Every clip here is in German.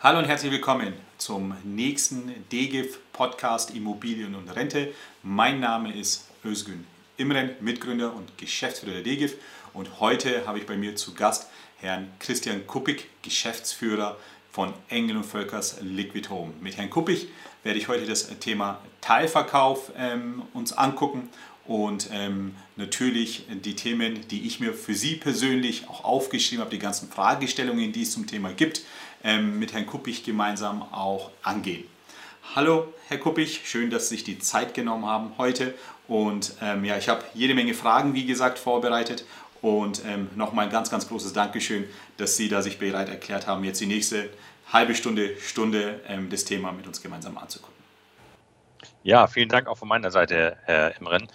Hallo und herzlich willkommen zum nächsten DGIF Podcast Immobilien und Rente. Mein Name ist Özgün Imren, Mitgründer und Geschäftsführer der DGIF und heute habe ich bei mir zu Gast Herrn Christian Kuppig, Geschäftsführer von Engel und Völkers Liquid Home. Mit Herrn Kuppig werde ich heute das Thema Teilverkauf ähm, uns angucken und ähm, natürlich die Themen, die ich mir für Sie persönlich auch aufgeschrieben habe, die ganzen Fragestellungen, die es zum Thema gibt, mit Herrn Kuppich gemeinsam auch angehen. Hallo, Herr Kuppich, schön, dass Sie sich die Zeit genommen haben heute. Und ähm, ja, ich habe jede Menge Fragen, wie gesagt, vorbereitet. Und ähm, nochmal ein ganz, ganz großes Dankeschön, dass Sie da sich bereit erklärt haben, jetzt die nächste halbe Stunde, Stunde ähm, das Thema mit uns gemeinsam anzugucken. Ja, vielen Dank auch von meiner Seite, Herr Imren.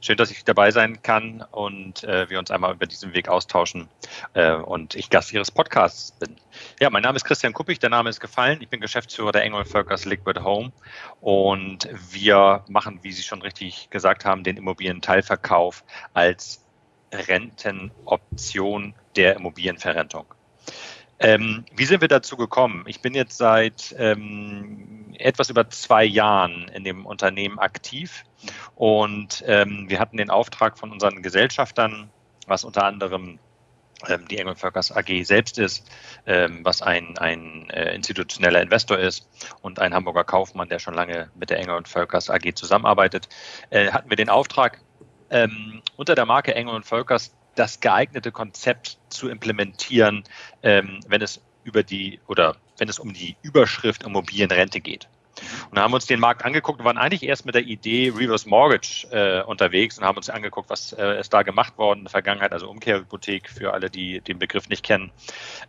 Schön, dass ich dabei sein kann und äh, wir uns einmal über diesen Weg austauschen äh, und ich Gast Ihres Podcasts bin. Ja, mein Name ist Christian Kuppig, der Name ist gefallen. Ich bin Geschäftsführer der Engel Völkers Liquid Home und wir machen, wie Sie schon richtig gesagt haben, den Immobilienteilverkauf als Rentenoption der Immobilienverrentung. Ähm, wie sind wir dazu gekommen? Ich bin jetzt seit ähm, etwas über zwei Jahren in dem Unternehmen aktiv. Und ähm, wir hatten den Auftrag von unseren Gesellschaftern, was unter anderem ähm, die Engel Völkers AG selbst ist, ähm, was ein, ein äh, institutioneller Investor ist und ein Hamburger Kaufmann, der schon lange mit der Engel Völkers AG zusammenarbeitet, äh, hatten wir den Auftrag, ähm, unter der Marke Engel Völkers das geeignete Konzept zu implementieren, ähm, wenn es über die oder wenn es um die Überschrift Immobilienrente geht. Und haben uns den Markt angeguckt und waren eigentlich erst mit der Idee Reverse Mortgage äh, unterwegs und haben uns angeguckt, was äh, ist da gemacht worden in der Vergangenheit, also Umkehrhypothek für alle, die den Begriff nicht kennen.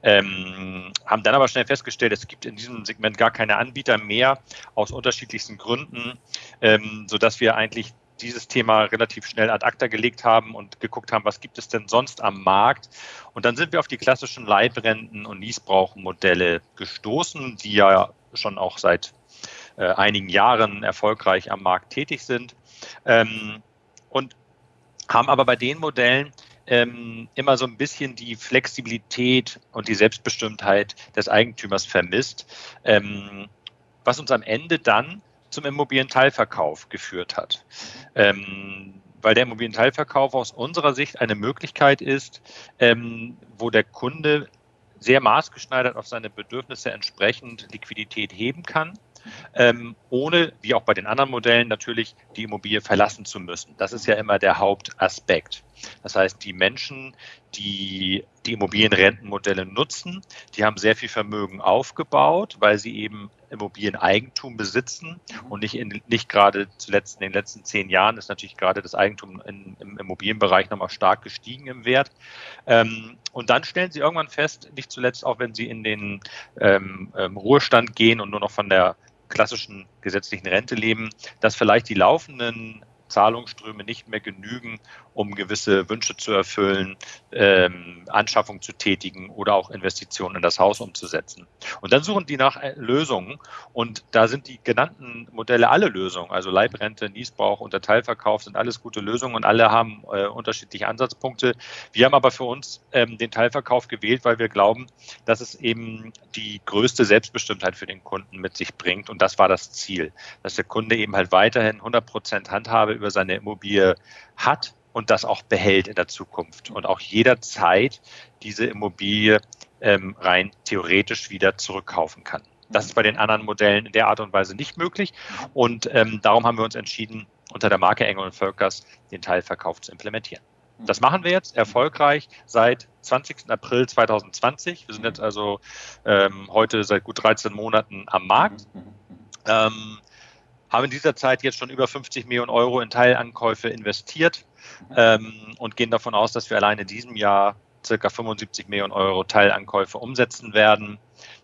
Ähm, haben dann aber schnell festgestellt, es gibt in diesem Segment gar keine Anbieter mehr aus unterschiedlichsten Gründen, ähm, sodass wir eigentlich dieses Thema relativ schnell ad acta gelegt haben und geguckt haben, was gibt es denn sonst am Markt. Und dann sind wir auf die klassischen Leibrenten- und Niesbrauchmodelle gestoßen, die ja schon auch seit äh, einigen Jahren erfolgreich am Markt tätig sind. Ähm, und haben aber bei den Modellen ähm, immer so ein bisschen die Flexibilität und die Selbstbestimmtheit des Eigentümers vermisst, ähm, was uns am Ende dann zum Immobilienteilverkauf geführt hat. Ähm, weil der Immobilienteilverkauf aus unserer Sicht eine Möglichkeit ist, ähm, wo der Kunde sehr maßgeschneidert auf seine Bedürfnisse entsprechend Liquidität heben kann, ähm, ohne, wie auch bei den anderen Modellen, natürlich die Immobilie verlassen zu müssen. Das ist ja immer der Hauptaspekt. Das heißt, die Menschen, die die Immobilienrentenmodelle nutzen, die haben sehr viel Vermögen aufgebaut, weil sie eben Immobilieneigentum besitzen und nicht, in, nicht gerade zuletzt in den letzten zehn Jahren ist natürlich gerade das Eigentum in, im Immobilienbereich nochmal stark gestiegen im Wert. Ähm, und dann stellen sie irgendwann fest, nicht zuletzt auch wenn sie in den ähm, ähm, Ruhestand gehen und nur noch von der klassischen gesetzlichen Rente leben, dass vielleicht die laufenden Zahlungsströme nicht mehr genügen, um gewisse Wünsche zu erfüllen, ähm, Anschaffung zu tätigen oder auch Investitionen in das Haus umzusetzen. Und dann suchen die nach äh, Lösungen und da sind die genannten Modelle alle Lösungen, also Leibrente, Niesbrauch und der Teilverkauf sind alles gute Lösungen und alle haben äh, unterschiedliche Ansatzpunkte. Wir haben aber für uns ähm, den Teilverkauf gewählt, weil wir glauben, dass es eben die größte Selbstbestimmtheit für den Kunden mit sich bringt und das war das Ziel, dass der Kunde eben halt weiterhin 100 Prozent Handhabe über seine Immobilie hat und das auch behält in der Zukunft und auch jederzeit diese Immobilie ähm, rein theoretisch wieder zurückkaufen kann. Das ist bei den anderen Modellen in der Art und Weise nicht möglich und ähm, darum haben wir uns entschieden, unter der Marke Engel und Völkers den Teilverkauf zu implementieren. Das machen wir jetzt erfolgreich seit 20. April 2020. Wir sind jetzt also ähm, heute seit gut 13 Monaten am Markt. Ähm, haben in dieser Zeit jetzt schon über 50 Millionen Euro in Teilankäufe investiert ähm, und gehen davon aus, dass wir allein in diesem Jahr circa 75 Millionen Euro Teilankäufe umsetzen werden.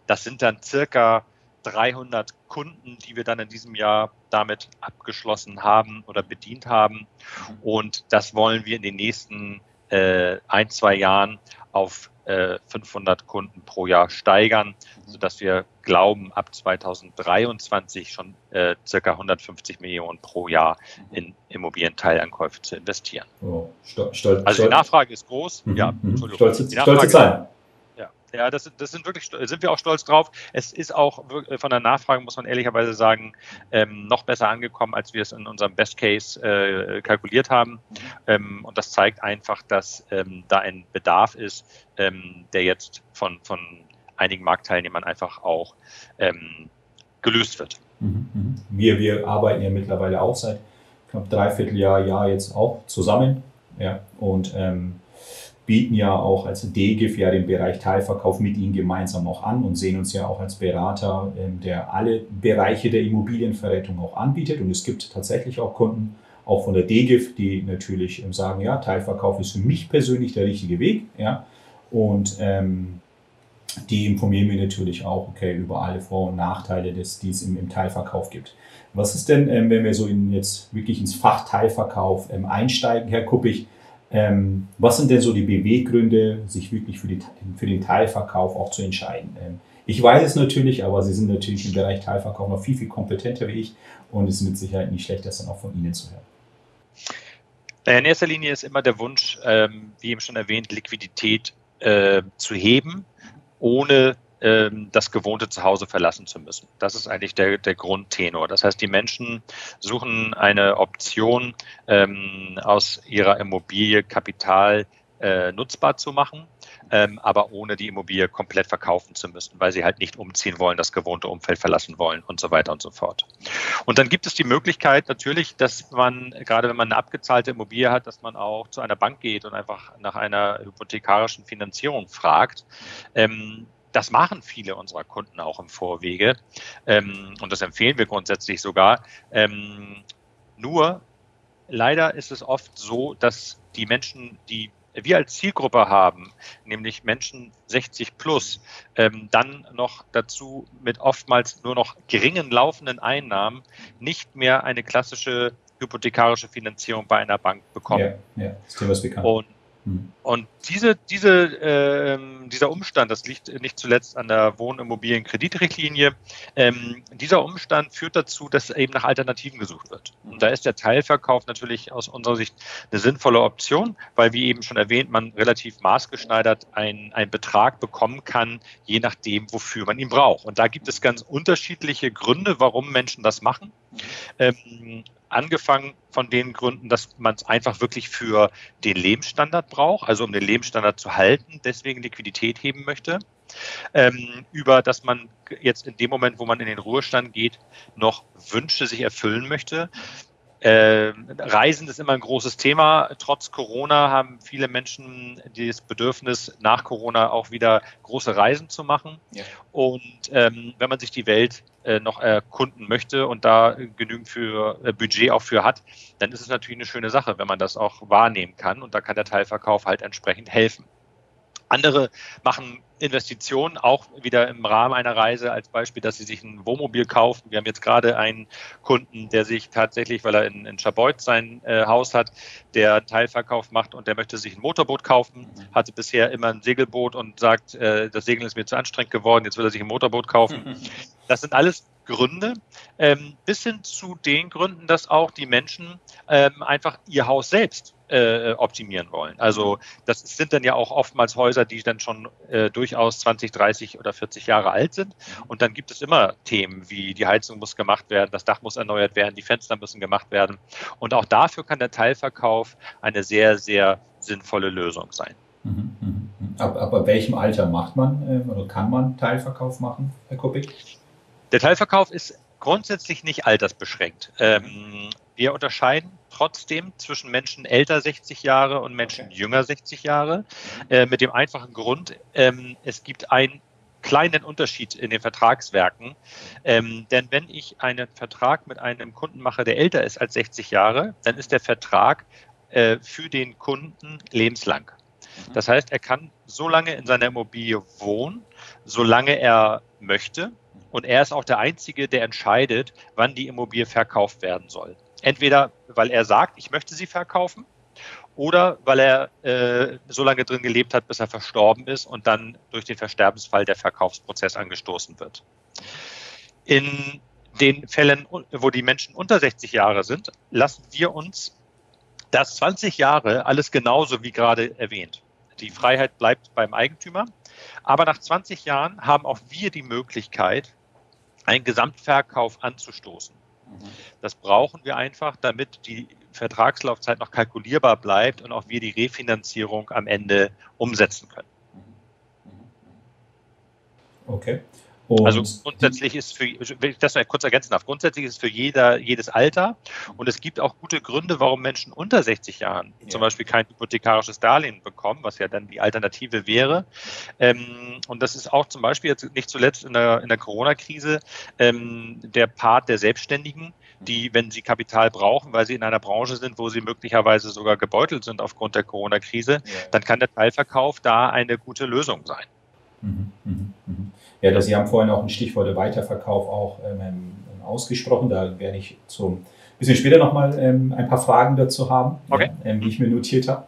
Das sind dann circa 300 Kunden, die wir dann in diesem Jahr damit abgeschlossen haben oder bedient haben. Und das wollen wir in den nächsten äh, ein, zwei Jahren auf 500 äh, Kunden pro Jahr steigern, sodass wir glauben, ab 2023 schon äh, circa 150 Millionen pro Jahr in Immobilienteilankäufe zu investieren. Oh, stol, stol, also die Nachfrage ist groß. Mhm, ja, mhm. Stolze, stolze Zahlen. Ja, das, das sind wirklich, sind wir auch stolz drauf. Es ist auch von der Nachfrage, muss man ehrlicherweise sagen, ähm, noch besser angekommen, als wir es in unserem Best Case äh, kalkuliert haben. Ähm, und das zeigt einfach, dass ähm, da ein Bedarf ist, ähm, der jetzt von, von einigen Marktteilnehmern einfach auch ähm, gelöst wird. Mhm, mhm. Wir, wir arbeiten ja mittlerweile auch seit knapp dreiviertel Jahr, Jahr jetzt auch zusammen. Ja, und ähm, bieten ja auch als DGIF ja den Bereich Teilverkauf mit Ihnen gemeinsam auch an und sehen uns ja auch als Berater, ähm, der alle Bereiche der Immobilienverrettung auch anbietet. Und es gibt tatsächlich auch Kunden, auch von der DGIF, die natürlich ähm, sagen, ja, Teilverkauf ist für mich persönlich der richtige Weg. Ja, und ähm, die informieren mich natürlich auch okay, über alle Vor- und Nachteile, des, die es im, im Teilverkauf gibt. Was ist denn, ähm, wenn wir so in, jetzt wirklich ins Fach Teilverkauf ähm, einsteigen, Herr Kuppig, ähm, was sind denn so die Beweggründe, sich wirklich für, die, für den Teilverkauf auch zu entscheiden? Ähm, ich weiß es natürlich, aber Sie sind natürlich im Bereich Teilverkauf noch viel, viel kompetenter wie ich und es ist mit Sicherheit nicht schlecht, das dann auch von Ihnen zu hören. In erster Linie ist immer der Wunsch, ähm, wie eben schon erwähnt, Liquidität äh, zu heben, ohne das gewohnte Zuhause verlassen zu müssen. Das ist eigentlich der, der Grundtenor. Das heißt, die Menschen suchen eine Option, ähm, aus ihrer Immobilie Kapital äh, nutzbar zu machen, ähm, aber ohne die Immobilie komplett verkaufen zu müssen, weil sie halt nicht umziehen wollen, das gewohnte Umfeld verlassen wollen und so weiter und so fort. Und dann gibt es die Möglichkeit natürlich, dass man, gerade wenn man eine abgezahlte Immobilie hat, dass man auch zu einer Bank geht und einfach nach einer hypothekarischen Finanzierung fragt. Ähm, das machen viele unserer Kunden auch im Vorwege ähm, und das empfehlen wir grundsätzlich sogar. Ähm, nur leider ist es oft so, dass die Menschen, die wir als Zielgruppe haben, nämlich Menschen 60 plus, ähm, dann noch dazu mit oftmals nur noch geringen laufenden Einnahmen nicht mehr eine klassische hypothekarische Finanzierung bei einer Bank bekommen. Ja, ja das Thema ist bekannt. Und hm. Und diese, diese, äh, dieser Umstand, das liegt nicht zuletzt an der Wohnimmobilienkreditrichtlinie, ähm, dieser Umstand führt dazu, dass eben nach Alternativen gesucht wird. Und da ist der Teilverkauf natürlich aus unserer Sicht eine sinnvolle Option, weil, wie eben schon erwähnt, man relativ maßgeschneidert einen Betrag bekommen kann, je nachdem, wofür man ihn braucht. Und da gibt es ganz unterschiedliche Gründe, warum Menschen das machen. Ähm, angefangen von den Gründen, dass man es einfach wirklich für den Lebensstandard braucht, also um den Lebensstandard zu halten, deswegen Liquidität heben möchte, ähm, über dass man jetzt in dem Moment, wo man in den Ruhestand geht, noch Wünsche sich erfüllen möchte. Äh, Reisen ist immer ein großes Thema. Trotz Corona haben viele Menschen das Bedürfnis, nach Corona auch wieder große Reisen zu machen. Ja. Und ähm, wenn man sich die Welt äh, noch erkunden möchte und da genügend für äh, Budget auch für hat, dann ist es natürlich eine schöne Sache, wenn man das auch wahrnehmen kann. Und da kann der Teilverkauf halt entsprechend helfen. Andere machen Investitionen auch wieder im Rahmen einer Reise als Beispiel, dass sie sich ein Wohnmobil kaufen. Wir haben jetzt gerade einen Kunden, der sich tatsächlich, weil er in, in Schabeutz sein äh, Haus hat, der Teilverkauf macht und der möchte sich ein Motorboot kaufen, hatte bisher immer ein Segelboot und sagt, äh, das Segeln ist mir zu anstrengend geworden, jetzt will er sich ein Motorboot kaufen. Das sind alles Gründe, ähm, bis hin zu den Gründen, dass auch die Menschen ähm, einfach ihr Haus selbst äh, optimieren wollen. Also das sind dann ja auch oftmals Häuser, die dann schon äh, durchaus 20, 30 oder 40 Jahre alt sind. Und dann gibt es immer Themen wie die Heizung muss gemacht werden, das Dach muss erneuert werden, die Fenster müssen gemacht werden. Und auch dafür kann der Teilverkauf eine sehr, sehr sinnvolle Lösung sein. Mhm, mhm, mhm. Ab, ab welchem Alter macht man äh, oder kann man Teilverkauf machen, Herr Kuppig? Der Teilverkauf ist grundsätzlich nicht altersbeschränkt. Ähm, wir unterscheiden trotzdem zwischen Menschen älter 60 Jahre und Menschen okay. jünger 60 Jahre. Äh, mit dem einfachen Grund, ähm, es gibt einen kleinen Unterschied in den Vertragswerken. Ähm, denn wenn ich einen Vertrag mit einem Kunden mache, der älter ist als 60 Jahre, dann ist der Vertrag äh, für den Kunden lebenslang. Mhm. Das heißt, er kann so lange in seiner Immobilie wohnen, solange er möchte. Und er ist auch der Einzige, der entscheidet, wann die Immobilie verkauft werden soll. Entweder weil er sagt, ich möchte sie verkaufen, oder weil er äh, so lange drin gelebt hat, bis er verstorben ist und dann durch den Versterbensfall der Verkaufsprozess angestoßen wird. In den Fällen, wo die Menschen unter 60 Jahre sind, lassen wir uns das 20 Jahre alles genauso wie gerade erwähnt. Die Freiheit bleibt beim Eigentümer. Aber nach 20 Jahren haben auch wir die Möglichkeit, einen Gesamtverkauf anzustoßen. Mhm. Das brauchen wir einfach, damit die Vertragslaufzeit noch kalkulierbar bleibt und auch wir die Refinanzierung am Ende umsetzen können. Okay. Und also grundsätzlich ist für, wenn ich das noch kurz ergänzen darf, grundsätzlich ist es für jeder, jedes Alter und es gibt auch gute Gründe, warum Menschen unter 60 Jahren ja. zum Beispiel kein hypothekarisches Darlehen bekommen, was ja dann die Alternative wäre. Ähm, und das ist auch zum Beispiel jetzt nicht zuletzt in der, in der Corona-Krise ähm, der Part der Selbstständigen, die, wenn sie Kapital brauchen, weil sie in einer Branche sind, wo sie möglicherweise sogar gebeutelt sind aufgrund der Corona-Krise, ja. dann kann der Teilverkauf da eine gute Lösung sein. Mhm, mhm, mhm. Ja, das, Sie haben vorhin auch ein Stichwort Weiterverkauf auch ähm, ähm, ausgesprochen. Da werde ich ein bisschen später nochmal ähm, ein paar Fragen dazu haben, okay. ähm, die ich mir notiert habe.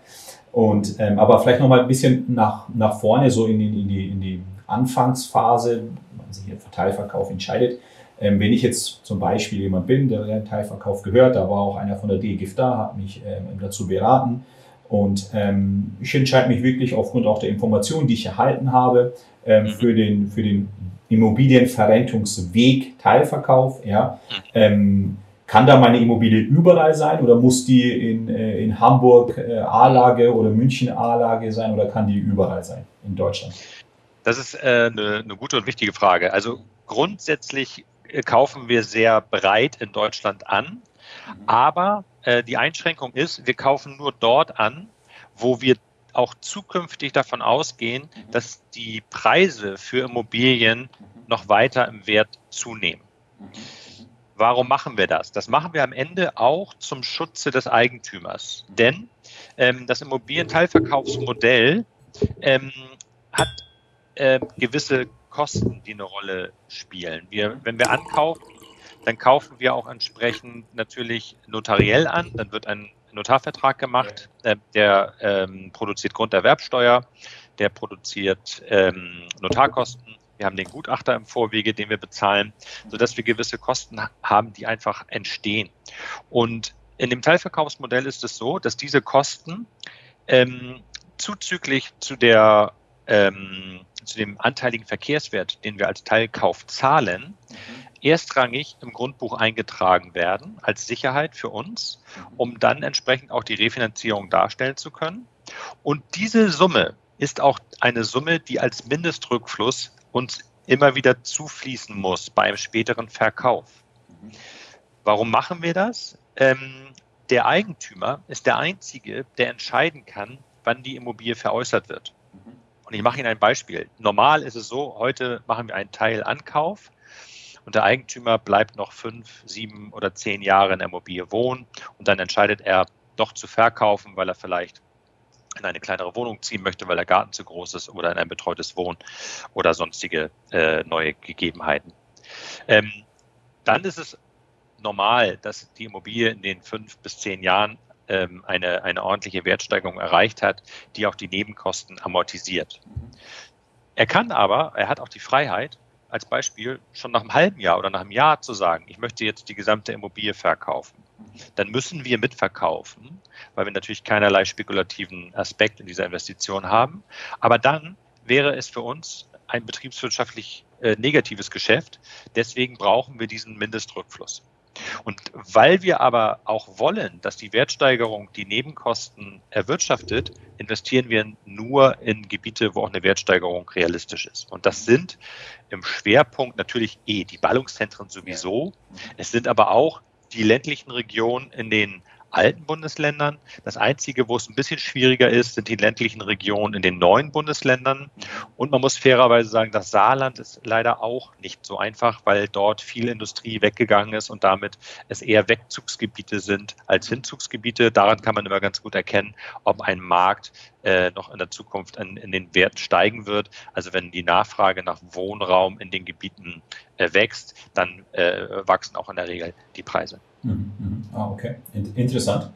Und, ähm, aber vielleicht nochmal ein bisschen nach, nach vorne, so in, in, die, in die Anfangsphase, wenn man sich hier für Teilverkauf entscheidet. Ähm, wenn ich jetzt zum Beispiel jemand bin, der den Teilverkauf gehört, da war auch einer von der DGIF da, hat mich ähm, dazu beraten, und ähm, ich entscheide mich wirklich aufgrund auch der Informationen, die ich erhalten habe, ähm, mhm. für, den, für den Immobilienverrentungsweg Teilverkauf. Ja. Mhm. Ähm, kann da meine Immobilie überall sein oder muss die in, äh, in Hamburg äh, A-Lage oder München A-Lage sein oder kann die überall sein in Deutschland? Das ist äh, eine, eine gute und wichtige Frage. Also grundsätzlich äh, kaufen wir sehr breit in Deutschland an, mhm. aber äh, die Einschränkung ist, wir kaufen nur dort an, wo wir auch zukünftig davon ausgehen, dass die Preise für Immobilien noch weiter im Wert zunehmen. Warum machen wir das? Das machen wir am Ende auch zum Schutze des Eigentümers. Denn ähm, das Immobilienteilverkaufsmodell ähm, hat äh, gewisse Kosten, die eine Rolle spielen. Wir, wenn wir ankaufen, dann kaufen wir auch entsprechend natürlich notariell an. Dann wird ein Notarvertrag gemacht, äh, der ähm, produziert Grunderwerbsteuer, der produziert ähm, Notarkosten. Wir haben den Gutachter im Vorwege, den wir bezahlen, sodass wir gewisse Kosten haben, die einfach entstehen. Und in dem Teilverkaufsmodell ist es so, dass diese Kosten ähm, zuzüglich zu der ähm, zu dem anteiligen Verkehrswert, den wir als Teilkauf zahlen, mhm erstrangig im Grundbuch eingetragen werden als Sicherheit für uns, um dann entsprechend auch die Refinanzierung darstellen zu können. Und diese Summe ist auch eine Summe, die als Mindestrückfluss uns immer wieder zufließen muss beim späteren Verkauf. Warum machen wir das? Ähm, der Eigentümer ist der Einzige, der entscheiden kann, wann die Immobilie veräußert wird. Und ich mache Ihnen ein Beispiel. Normal ist es so, heute machen wir einen Teilankauf und der Eigentümer bleibt noch fünf, sieben oder zehn Jahre in der Immobilie wohnen und dann entscheidet er doch zu verkaufen, weil er vielleicht in eine kleinere Wohnung ziehen möchte, weil der Garten zu groß ist oder in ein betreutes Wohnen oder sonstige äh, neue Gegebenheiten. Ähm, dann ist es normal, dass die Immobilie in den fünf bis zehn Jahren ähm, eine, eine ordentliche Wertsteigerung erreicht hat, die auch die Nebenkosten amortisiert. Er kann aber, er hat auch die Freiheit, als Beispiel schon nach einem halben Jahr oder nach einem Jahr zu sagen, ich möchte jetzt die gesamte Immobilie verkaufen, dann müssen wir mitverkaufen, weil wir natürlich keinerlei spekulativen Aspekt in dieser Investition haben. Aber dann wäre es für uns ein betriebswirtschaftlich äh, negatives Geschäft. Deswegen brauchen wir diesen Mindestrückfluss. Und weil wir aber auch wollen, dass die Wertsteigerung die Nebenkosten erwirtschaftet, investieren wir nur in Gebiete, wo auch eine Wertsteigerung realistisch ist. Und das sind im Schwerpunkt natürlich eh die Ballungszentren sowieso. Es sind aber auch die ländlichen Regionen in den alten Bundesländern. Das Einzige, wo es ein bisschen schwieriger ist, sind die ländlichen Regionen in den neuen Bundesländern. Und man muss fairerweise sagen, das Saarland ist leider auch nicht so einfach, weil dort viel Industrie weggegangen ist und damit es eher Wegzugsgebiete sind als Hinzugsgebiete. Daran kann man immer ganz gut erkennen, ob ein Markt äh, noch in der Zukunft in, in, den Wert steigen wird. Also wenn die Nachfrage nach Wohnraum in den Gebieten äh, wächst, dann äh, wachsen auch in der Regel die Preise. Mhm, mhm. Ah, okay. Interessant.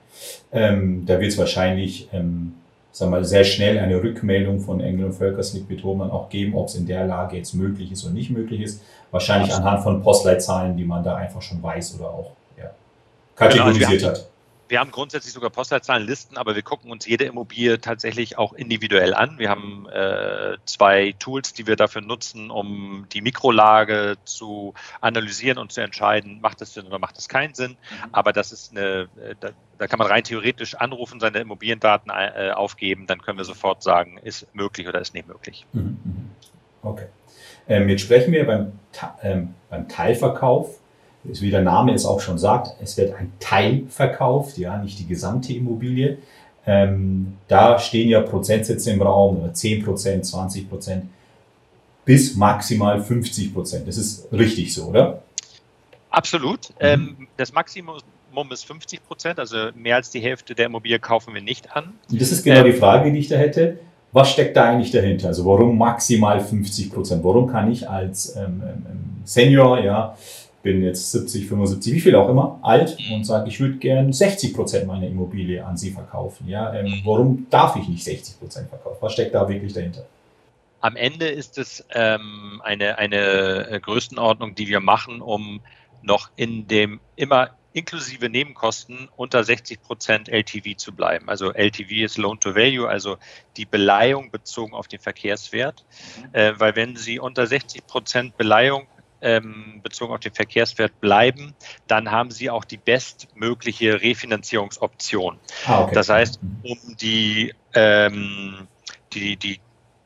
Ähm, da wird es wahrscheinlich, ähm, wir mal, sehr schnell eine Rückmeldung von Engel und Völkerslick Betonmann auch geben, ob es in der Lage jetzt möglich ist oder nicht möglich ist. Wahrscheinlich anhand von Postleitzahlen, die man da einfach schon weiß oder auch ja, kategorisiert genau, also hat. Wir haben grundsätzlich sogar Postleitzahlenlisten, aber wir gucken uns jede Immobilie tatsächlich auch individuell an. Wir haben äh, zwei Tools, die wir dafür nutzen, um die Mikrolage zu analysieren und zu entscheiden, macht das Sinn oder macht das keinen Sinn. Mhm. Aber das ist eine, äh, da, da, kann man rein theoretisch anrufen, seine Immobiliendaten äh, aufgeben, dann können wir sofort sagen, ist möglich oder ist nicht möglich. Mhm. mhm. Okay. Ähm, jetzt sprechen wir beim, ähm, beim Teilverkauf wie der Name es auch schon sagt, es wird ein Teil verkauft, ja, nicht die gesamte Immobilie. Ähm, da stehen ja Prozentsätze im Raum, 10 Prozent, 20 Prozent, bis maximal 50 Prozent. Das ist richtig so, oder? Absolut. Mhm. Ähm, das Maximum ist 50 Prozent, also mehr als die Hälfte der Immobilie kaufen wir nicht an. Und das ist genau ähm, die Frage, die ich da hätte. Was steckt da eigentlich dahinter? Also warum maximal 50 Prozent? Warum kann ich als ähm, ähm Senior, ja, bin jetzt 70, 75, wie viel auch immer, alt mhm. und sage, ich würde gern 60 Prozent meiner Immobilie an Sie verkaufen. Ja, ähm, mhm. warum darf ich nicht 60 Prozent verkaufen? Was steckt da wirklich dahinter? Am Ende ist es ähm, eine, eine äh, Größenordnung, die wir machen, um noch in dem immer inklusive Nebenkosten unter 60 Prozent LTV zu bleiben. Also LTV ist Loan to Value, also die Beleihung bezogen auf den Verkehrswert. Mhm. Äh, weil wenn Sie unter 60 Prozent Beleihung ähm, bezogen auf den Verkehrswert bleiben, dann haben Sie auch die bestmögliche Refinanzierungsoption. Ah, okay. Das heißt, um die, ähm, die, die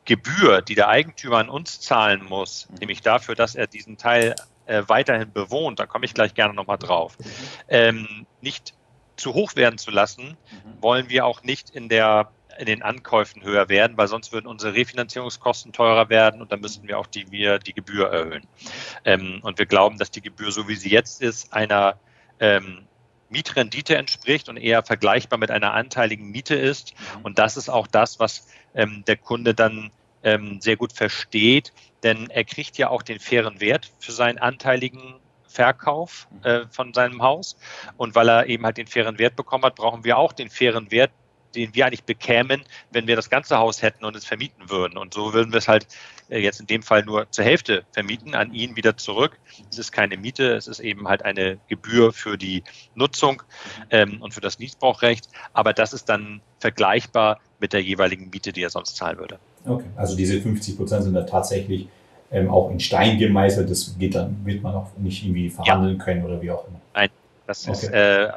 Gebühr, die der Eigentümer an uns zahlen muss, mhm. nämlich dafür, dass er diesen Teil äh, weiterhin bewohnt, da komme ich gleich gerne nochmal drauf, mhm. ähm, nicht zu hoch werden zu lassen, mhm. wollen wir auch nicht in der in den Ankäufen höher werden, weil sonst würden unsere Refinanzierungskosten teurer werden und dann müssten wir auch die, wir die Gebühr erhöhen. Ähm, und wir glauben, dass die Gebühr, so wie sie jetzt ist, einer ähm, Mietrendite entspricht und eher vergleichbar mit einer anteiligen Miete ist. Und das ist auch das, was ähm, der Kunde dann ähm, sehr gut versteht, denn er kriegt ja auch den fairen Wert für seinen anteiligen Verkauf äh, von seinem Haus. Und weil er eben halt den fairen Wert bekommen hat, brauchen wir auch den fairen Wert, den wir eigentlich bekämen, wenn wir das ganze Haus hätten und es vermieten würden. Und so würden wir es halt äh, jetzt in dem Fall nur zur Hälfte vermieten, an ihn wieder zurück. Es ist keine Miete, es ist eben halt eine Gebühr für die Nutzung ähm, und für das Niesbrauchrecht. Aber das ist dann vergleichbar mit der jeweiligen Miete, die er sonst zahlen würde. Okay, also diese 50 Prozent sind da tatsächlich ähm, auch in Stein gemeißelt. Das geht dann, wird man auch nicht irgendwie verhandeln ja. können oder wie auch immer. Das okay. ist äh,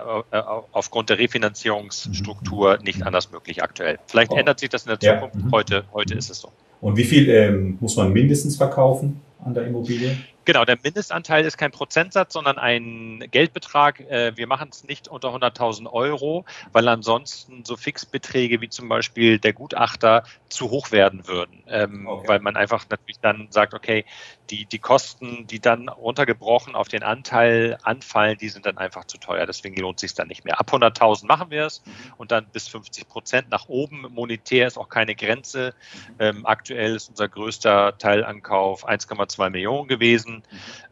aufgrund der Refinanzierungsstruktur mhm. nicht anders möglich aktuell. Vielleicht oh. ändert sich das in der Zukunft. Ja. Mhm. Heute, heute ist es so. Und wie viel ähm, muss man mindestens verkaufen an der Immobilie? Genau, der Mindestanteil ist kein Prozentsatz, sondern ein Geldbetrag. Äh, wir machen es nicht unter 100.000 Euro, weil ansonsten so Fixbeträge wie zum Beispiel der Gutachter zu hoch werden würden, ähm, okay. weil man einfach natürlich dann sagt, okay, die, die Kosten, die dann runtergebrochen auf den Anteil anfallen, die sind dann einfach zu teuer. Deswegen lohnt es sich dann nicht mehr. Ab 100.000 machen wir es mhm. und dann bis 50 Prozent nach oben. Monetär ist auch keine Grenze. Mhm. Ähm, aktuell ist unser größter Teilankauf 1,2 Millionen gewesen gewesen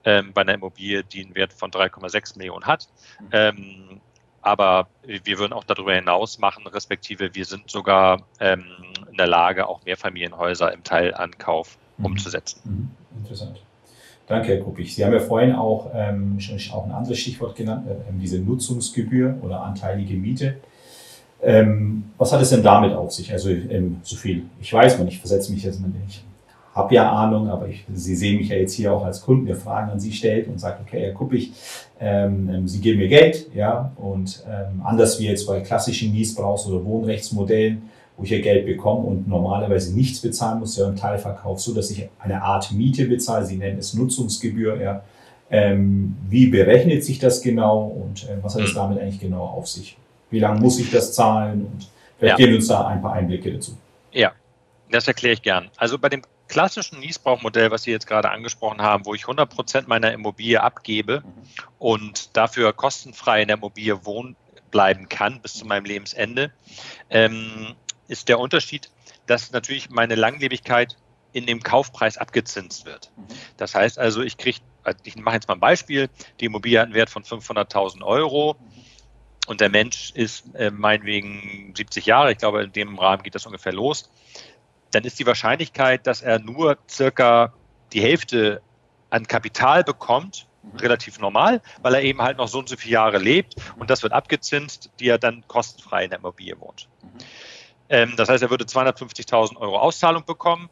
ähm, bei einer Immobilie, die einen Wert von 3,6 Millionen hat. Mhm. Ähm, aber wir würden auch darüber hinaus machen, respektive wir sind sogar ähm, in der Lage, auch Mehrfamilienhäuser im Teilankauf mhm. umzusetzen. Mhm. Interessant. Danke, Herr Kuppich. Sie haben ja vorhin auch, ähm, schon auch ein anderes Stichwort genannt, äh, diese Nutzungsgebühr oder anteilige Miete. Ähm, was hat es denn damit auf sich? Also ähm, so viel, ich weiß man, ich versetze mich jetzt mal nicht habe ja Ahnung, aber ich, Sie sehen mich ja jetzt hier auch als Kunden, der Fragen an Sie stellt und sagt, okay, Herr Kuppich, ähm, ähm, Sie geben mir Geld, ja, und ähm, anders wie jetzt bei klassischen Niesbrauchs- oder Wohnrechtsmodellen, wo ich ja Geld bekomme und normalerweise nichts bezahlen muss, ja im Teilverkauf, so dass ich eine Art Miete bezahle, Sie nennen es Nutzungsgebühr, ja. Ähm, wie berechnet sich das genau und äh, was hat es hm. damit eigentlich genau auf sich? Wie lange muss ich das zahlen und vielleicht ja. geben uns da ein paar Einblicke dazu. Ja, das erkläre ich gern. Also bei dem klassischen Niesbrauchmodell, was Sie jetzt gerade angesprochen haben, wo ich 100 Prozent meiner Immobilie abgebe mhm. und dafür kostenfrei in der Immobilie wohnen bleiben kann bis zu meinem Lebensende, ähm, ist der Unterschied, dass natürlich meine Langlebigkeit in dem Kaufpreis abgezinst wird. Mhm. Das heißt also, ich kriege, ich mache jetzt mal ein Beispiel, die Immobilie hat einen Wert von 500.000 Euro und der Mensch ist äh, meinetwegen 70 Jahre, ich glaube, in dem Rahmen geht das ungefähr los dann ist die Wahrscheinlichkeit, dass er nur circa die Hälfte an Kapital bekommt, relativ normal, weil er eben halt noch so und so viele Jahre lebt und das wird abgezinst, die er dann kostenfrei in der Immobilie wohnt. Ähm, das heißt, er würde 250.000 Euro Auszahlung bekommen,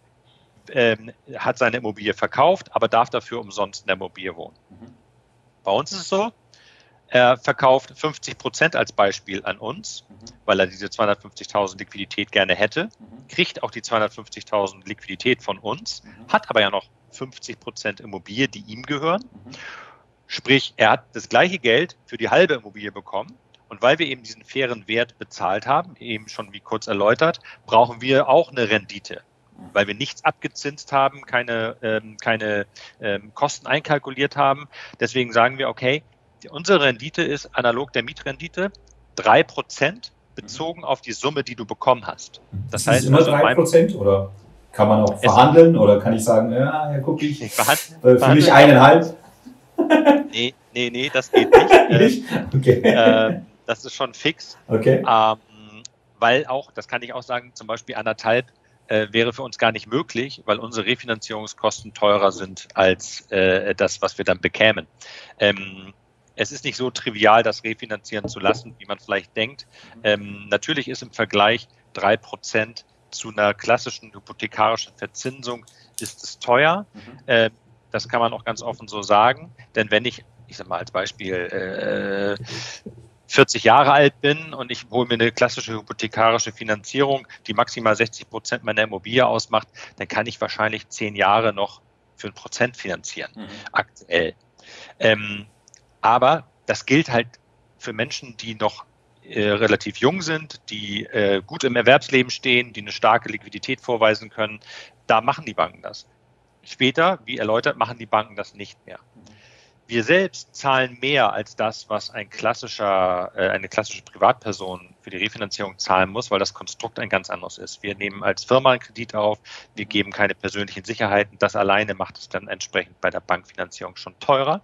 ähm, hat seine Immobilie verkauft, aber darf dafür umsonst in der Immobilie wohnen. Mhm. Bei uns ist es so, er verkauft 50 Prozent als Beispiel an uns, mhm. weil er diese 250.000 Liquidität gerne hätte, mhm. kriegt auch die 250.000 Liquidität von uns, mhm. hat aber ja noch 50 Prozent Immobilie, die ihm gehören. Mhm. Sprich, er hat das gleiche Geld für die halbe Immobilie bekommen. Und weil wir eben diesen fairen Wert bezahlt haben, eben schon wie kurz erläutert, brauchen wir auch eine Rendite weil wir nichts abgezinst haben, keine, ähm, keine ähm, Kosten einkalkuliert haben. Deswegen sagen wir, okay, unsere Rendite ist analog der Mietrendite drei Prozent bezogen auf die Summe, die du bekommen hast. Das ist heißt, immer also drei Prozent oder kann man auch verhandeln oder kann ich sagen, ja, Herr Kuck, ich, äh, für mich eineinhalb? nee, nee, nee, das geht nicht. nicht? Okay. Äh, das ist schon fix. Okay. Ähm, weil auch, das kann ich auch sagen, zum Beispiel anderthalb äh, wäre für uns gar nicht möglich, weil unsere Refinanzierungskosten teurer sind als äh, das, was wir dann bekämen. Ähm, es ist nicht so trivial, das refinanzieren zu lassen, wie man vielleicht denkt. Ähm, natürlich ist im Vergleich drei Prozent zu einer klassischen hypothekarischen Verzinsung ist es teuer. Mhm. Äh, das kann man auch ganz offen so sagen. Denn wenn ich, ich sage mal als Beispiel, äh, 40 Jahre alt bin und ich hole mir eine klassische hypothekarische Finanzierung, die maximal 60 Prozent meiner Immobilie ausmacht, dann kann ich wahrscheinlich zehn Jahre noch für ein Prozent finanzieren, mhm. aktuell. Ähm, aber das gilt halt für Menschen, die noch äh, relativ jung sind, die äh, gut im Erwerbsleben stehen, die eine starke Liquidität vorweisen können. Da machen die Banken das. Später, wie erläutert, machen die Banken das nicht mehr. Wir selbst zahlen mehr als das, was ein klassischer, äh, eine klassische Privatperson für die Refinanzierung zahlen muss, weil das Konstrukt ein ganz anderes ist. Wir nehmen als Firma einen Kredit auf, wir geben keine persönlichen Sicherheiten. Das alleine macht es dann entsprechend bei der Bankfinanzierung schon teurer.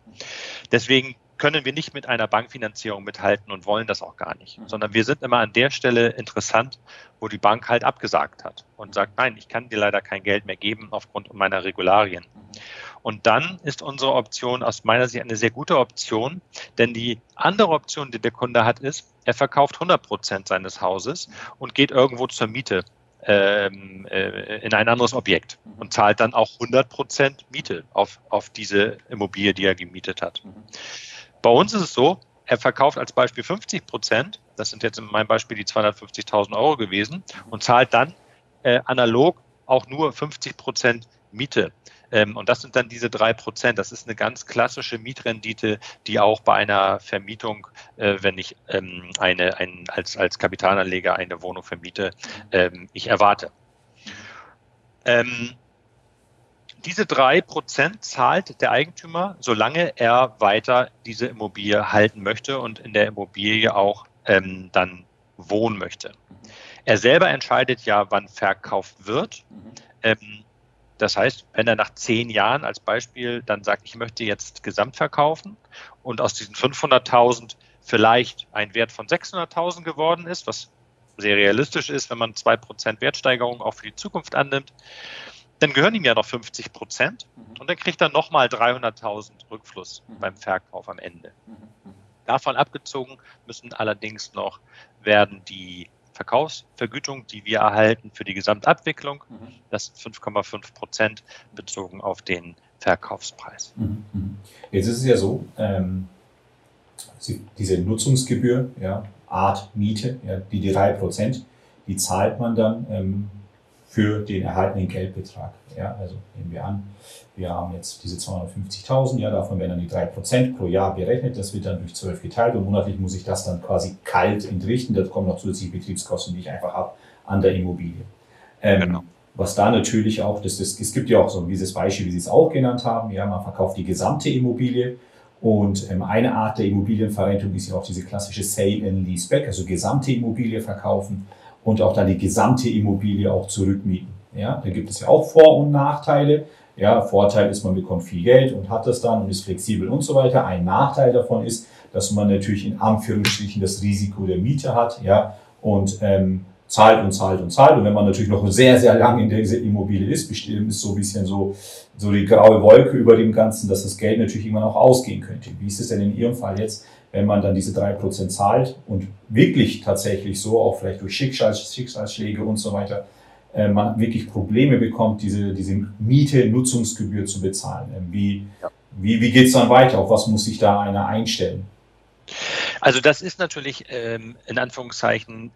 Deswegen können wir nicht mit einer Bankfinanzierung mithalten und wollen das auch gar nicht, sondern wir sind immer an der Stelle interessant, wo die Bank halt abgesagt hat und sagt, nein, ich kann dir leider kein Geld mehr geben aufgrund meiner Regularien. Und dann ist unsere Option aus meiner Sicht eine sehr gute Option, denn die andere Option, die der Kunde hat, ist, er verkauft 100 Prozent seines Hauses und geht irgendwo zur Miete ähm, äh, in ein anderes Objekt und zahlt dann auch 100 Prozent Miete auf, auf diese Immobilie, die er gemietet hat. Bei uns ist es so, er verkauft als Beispiel 50 Prozent, das sind jetzt in meinem Beispiel die 250.000 Euro gewesen, und zahlt dann äh, analog auch nur 50 Prozent Miete. Ähm, und das sind dann diese drei Prozent. Das ist eine ganz klassische Mietrendite, die auch bei einer Vermietung, äh, wenn ich ähm, eine, ein, als, als Kapitalanleger eine Wohnung vermiete, ähm, ich erwarte. Ähm, diese drei Prozent zahlt der Eigentümer, solange er weiter diese Immobilie halten möchte und in der Immobilie auch ähm, dann wohnen möchte. Er selber entscheidet ja, wann verkauft wird. Ähm, das heißt, wenn er nach zehn Jahren als Beispiel dann sagt, ich möchte jetzt gesamt verkaufen und aus diesen 500.000 vielleicht ein Wert von 600.000 geworden ist, was sehr realistisch ist, wenn man 2% Wertsteigerung auch für die Zukunft annimmt, dann gehören ihm ja noch 50 Prozent mhm. und dann kriegt er nochmal 300.000 Rückfluss mhm. beim Verkauf am Ende. Mhm. Davon abgezogen müssen allerdings noch werden die Verkaufsvergütung, die wir erhalten für die Gesamtabwicklung. Mhm. Das sind 5,5 Prozent bezogen auf den Verkaufspreis. Mhm. Mhm. Jetzt ist es ja so, ähm, diese Nutzungsgebühr, ja, Art Miete, ja, die, die 3 Prozent, die zahlt man dann ähm, für den erhaltenen Geldbetrag. Ja, also nehmen wir an, wir haben jetzt diese 250.000, ja, davon werden dann die 3% pro Jahr berechnet, das wird dann durch 12 geteilt und monatlich muss ich das dann quasi kalt entrichten, da kommen noch zusätzliche Betriebskosten, die ich einfach habe an der Immobilie. Ähm, genau. Was da natürlich auch, das, das, es gibt ja auch so dieses Beispiel, wie Sie es auch genannt haben, ja, man verkauft die gesamte Immobilie und ähm, eine Art der Immobilienverrentung ist ja auch diese klassische Sale and Lease Back, also gesamte Immobilie verkaufen und auch dann die gesamte Immobilie auch zurückmieten. Ja, da gibt es ja auch Vor- und Nachteile. Ja, Vorteil ist, man bekommt viel Geld und hat das dann und ist flexibel und so weiter. Ein Nachteil davon ist, dass man natürlich in Anführungsstrichen das Risiko der Miete hat. Ja, und ähm, zahlt und zahlt und zahlt. Und wenn man natürlich noch sehr, sehr lange in dieser Immobilie ist, bestimmt ist so ein bisschen so, so die graue Wolke über dem Ganzen, dass das Geld natürlich immer noch ausgehen könnte. Wie ist es denn in Ihrem Fall jetzt, wenn man dann diese drei Prozent zahlt und wirklich tatsächlich so, auch vielleicht durch Schicksals, Schicksalsschläge und so weiter, äh, man wirklich Probleme bekommt, diese, diese Miete, Nutzungsgebühr zu bezahlen? Ähm, wie, ja. wie, wie geht es dann weiter? Auf was muss sich da einer einstellen? Also das ist natürlich ähm, in Anführungszeichen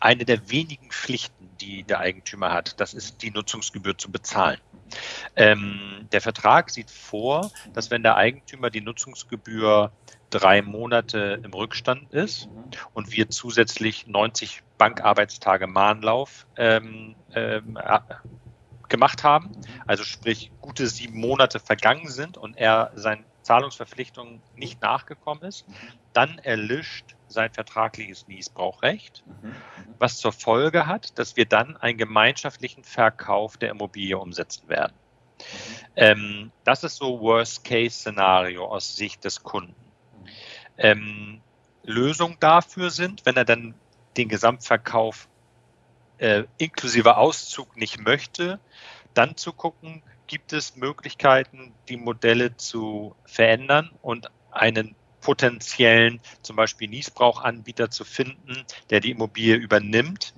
eine der wenigen Pflichten, die der Eigentümer hat. Das ist die Nutzungsgebühr zu bezahlen. Ähm, der Vertrag sieht vor, dass wenn der Eigentümer die Nutzungsgebühr drei Monate im Rückstand ist und wir zusätzlich 90 Bankarbeitstage Mahnlauf ähm, ähm, gemacht haben, also sprich gute sieben Monate vergangen sind und er seinen Zahlungsverpflichtungen nicht nachgekommen ist, dann erlischt sein vertragliches Niesbrauchrecht, was zur Folge hat, dass wir dann einen gemeinschaftlichen Verkauf der Immobilie umsetzen werden. Ähm, das ist so Worst-Case-Szenario aus Sicht des Kunden. Ähm, Lösung dafür sind, wenn er dann den Gesamtverkauf äh, inklusive Auszug nicht möchte, dann zu gucken, gibt es Möglichkeiten, die Modelle zu verändern und einen potenziellen, zum Beispiel Niesbrauchanbieter zu finden, der die Immobilie übernimmt,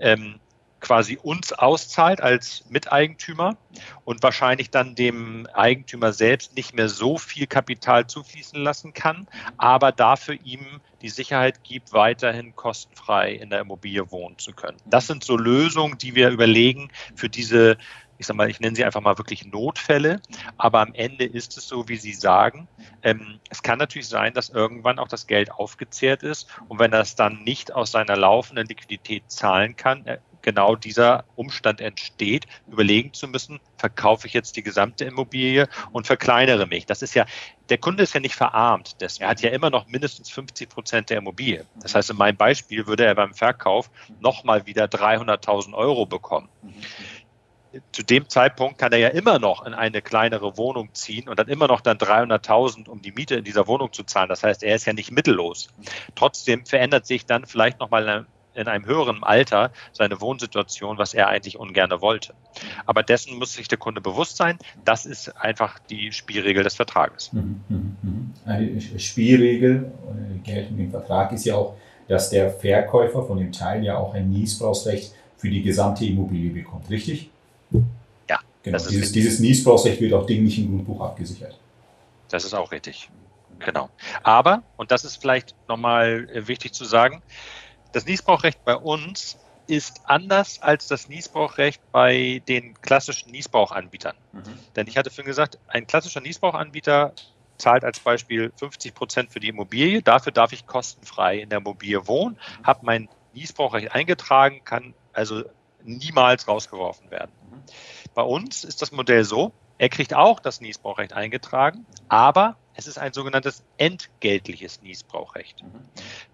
ähm, quasi uns auszahlt als Miteigentümer und wahrscheinlich dann dem Eigentümer selbst nicht mehr so viel Kapital zufließen lassen kann, aber dafür ihm die Sicherheit gibt, weiterhin kostenfrei in der Immobilie wohnen zu können. Das sind so Lösungen, die wir überlegen für diese ich sage mal, ich nenne sie einfach mal wirklich Notfälle, aber am Ende ist es so, wie Sie sagen. Ähm, es kann natürlich sein, dass irgendwann auch das Geld aufgezehrt ist und wenn er es dann nicht aus seiner laufenden Liquidität zahlen kann, äh, genau dieser Umstand entsteht, überlegen zu müssen, verkaufe ich jetzt die gesamte Immobilie und verkleinere mich. Das ist ja, der Kunde ist ja nicht verarmt. er hat ja immer noch mindestens 50 Prozent der Immobilie. Das heißt, in meinem Beispiel würde er beim Verkauf nochmal wieder 300.000 Euro bekommen zu dem Zeitpunkt kann er ja immer noch in eine kleinere Wohnung ziehen und dann immer noch dann 300.000, um die Miete in dieser Wohnung zu zahlen. Das heißt, er ist ja nicht mittellos. Trotzdem verändert sich dann vielleicht nochmal in einem höheren Alter seine Wohnsituation, was er eigentlich ungern wollte. Aber dessen muss sich der Kunde bewusst sein. Das ist einfach die Spielregel des Vertrages. Mhm, mhm, mhm. Eine Spielregel, die geltend im Vertrag ist ja auch, dass der Verkäufer von dem Teil ja auch ein Niesbrauchsrecht für die gesamte Immobilie bekommt, richtig? Ja. Genau. Dieses, dieses Niesbrauchsrecht wird auch dinglich im Grundbuch abgesichert. Das ist auch richtig. Genau. Aber, und das ist vielleicht nochmal äh, wichtig zu sagen, das Niesbrauchrecht bei uns ist anders als das Niesbrauchrecht bei den klassischen Niesbrauchanbietern. Mhm. Denn ich hatte vorhin gesagt, ein klassischer Niesbrauchanbieter zahlt als Beispiel 50 Prozent für die Immobilie. Dafür darf ich kostenfrei in der Immobilie wohnen, mhm. habe mein Niesbrauchrecht eingetragen, kann also niemals rausgeworfen werden. Bei uns ist das Modell so, er kriegt auch das Niesbrauchrecht eingetragen, aber es ist ein sogenanntes entgeltliches Niesbrauchrecht.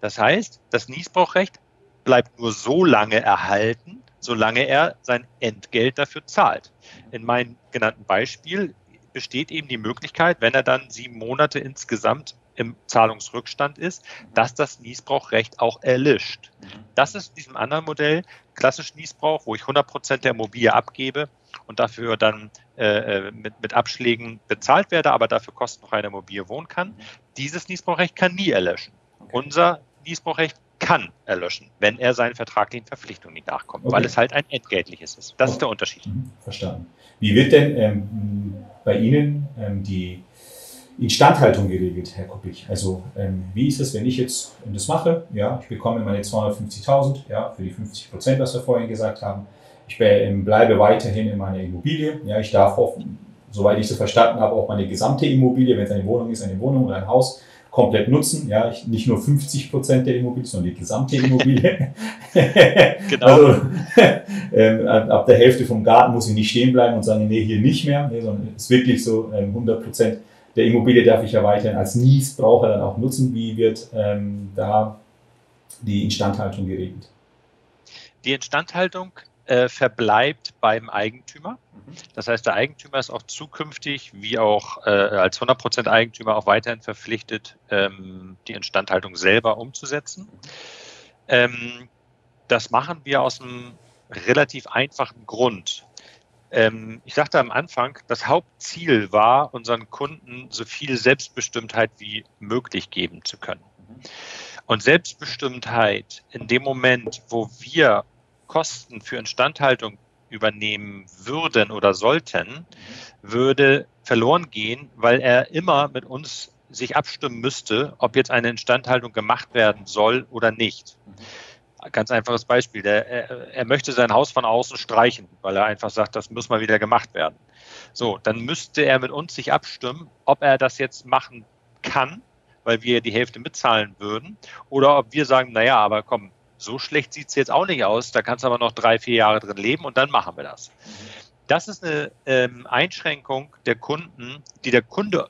Das heißt, das Niesbrauchrecht bleibt nur so lange erhalten, solange er sein Entgelt dafür zahlt. In meinem genannten Beispiel besteht eben die Möglichkeit, wenn er dann sieben Monate insgesamt im Zahlungsrückstand ist, dass das Niesbrauchrecht auch erlischt. Das ist in diesem anderen Modell klassisch Niesbrauch, wo ich 100 Prozent der Immobilie abgebe und dafür dann äh, äh, mit, mit Abschlägen bezahlt werde, aber dafür kostenfrei in der Immobilie wohnen kann. Dieses Niesbrauchrecht kann nie erlöschen. Okay. Unser Niesbrauchrecht kann erlöschen, wenn er seinen vertraglichen Verpflichtungen nicht nachkommt, okay. weil es halt ein entgeltliches ist. Das okay. ist der Unterschied. Mhm. Verstanden. Wie wird denn ähm, bei Ihnen ähm, die Instandhaltung geregelt, Herr Kuppig. Also ähm, wie ist es, wenn ich jetzt das mache? Ja, ich bekomme meine 250.000 ja, für die 50 Prozent, was wir vorhin gesagt haben. Ich ähm, bleibe weiterhin in meiner Immobilie. Ja, ich darf, auch, soweit ich so verstanden habe, auch meine gesamte Immobilie, wenn es eine Wohnung ist, eine Wohnung oder ein Haus, komplett nutzen. Ja, ich, nicht nur 50 Prozent der Immobilie, sondern die gesamte Immobilie. genau. Also, ähm, ab der Hälfte vom Garten muss ich nicht stehen bleiben und sagen, nee, hier nicht mehr, nee, sondern es ist wirklich so ähm, 100 Prozent der Immobilie darf ich ja weiterhin als Niesbraucher dann auch nutzen. Wie wird ähm, da die Instandhaltung geregelt? Die Instandhaltung äh, verbleibt beim Eigentümer. Das heißt, der Eigentümer ist auch zukünftig, wie auch äh, als 100% Eigentümer, auch weiterhin verpflichtet, ähm, die Instandhaltung selber umzusetzen. Ähm, das machen wir aus einem relativ einfachen Grund. Ähm, ich sagte am Anfang, das Hauptziel war, unseren Kunden so viel Selbstbestimmtheit wie möglich geben zu können. Und Selbstbestimmtheit in dem Moment, wo wir Kosten für Instandhaltung übernehmen würden oder sollten, würde verloren gehen, weil er immer mit uns sich abstimmen müsste, ob jetzt eine Instandhaltung gemacht werden soll oder nicht. Ganz einfaches Beispiel. Der, er, er, möchte sein Haus von außen streichen, weil er einfach sagt, das muss mal wieder gemacht werden. So, dann müsste er mit uns sich abstimmen, ob er das jetzt machen kann, weil wir die Hälfte mitzahlen würden, oder ob wir sagen, naja, aber komm, so schlecht sieht es jetzt auch nicht aus, da kannst du aber noch drei, vier Jahre drin leben und dann machen wir das. Das ist eine ähm, Einschränkung der Kunden, die der Kunde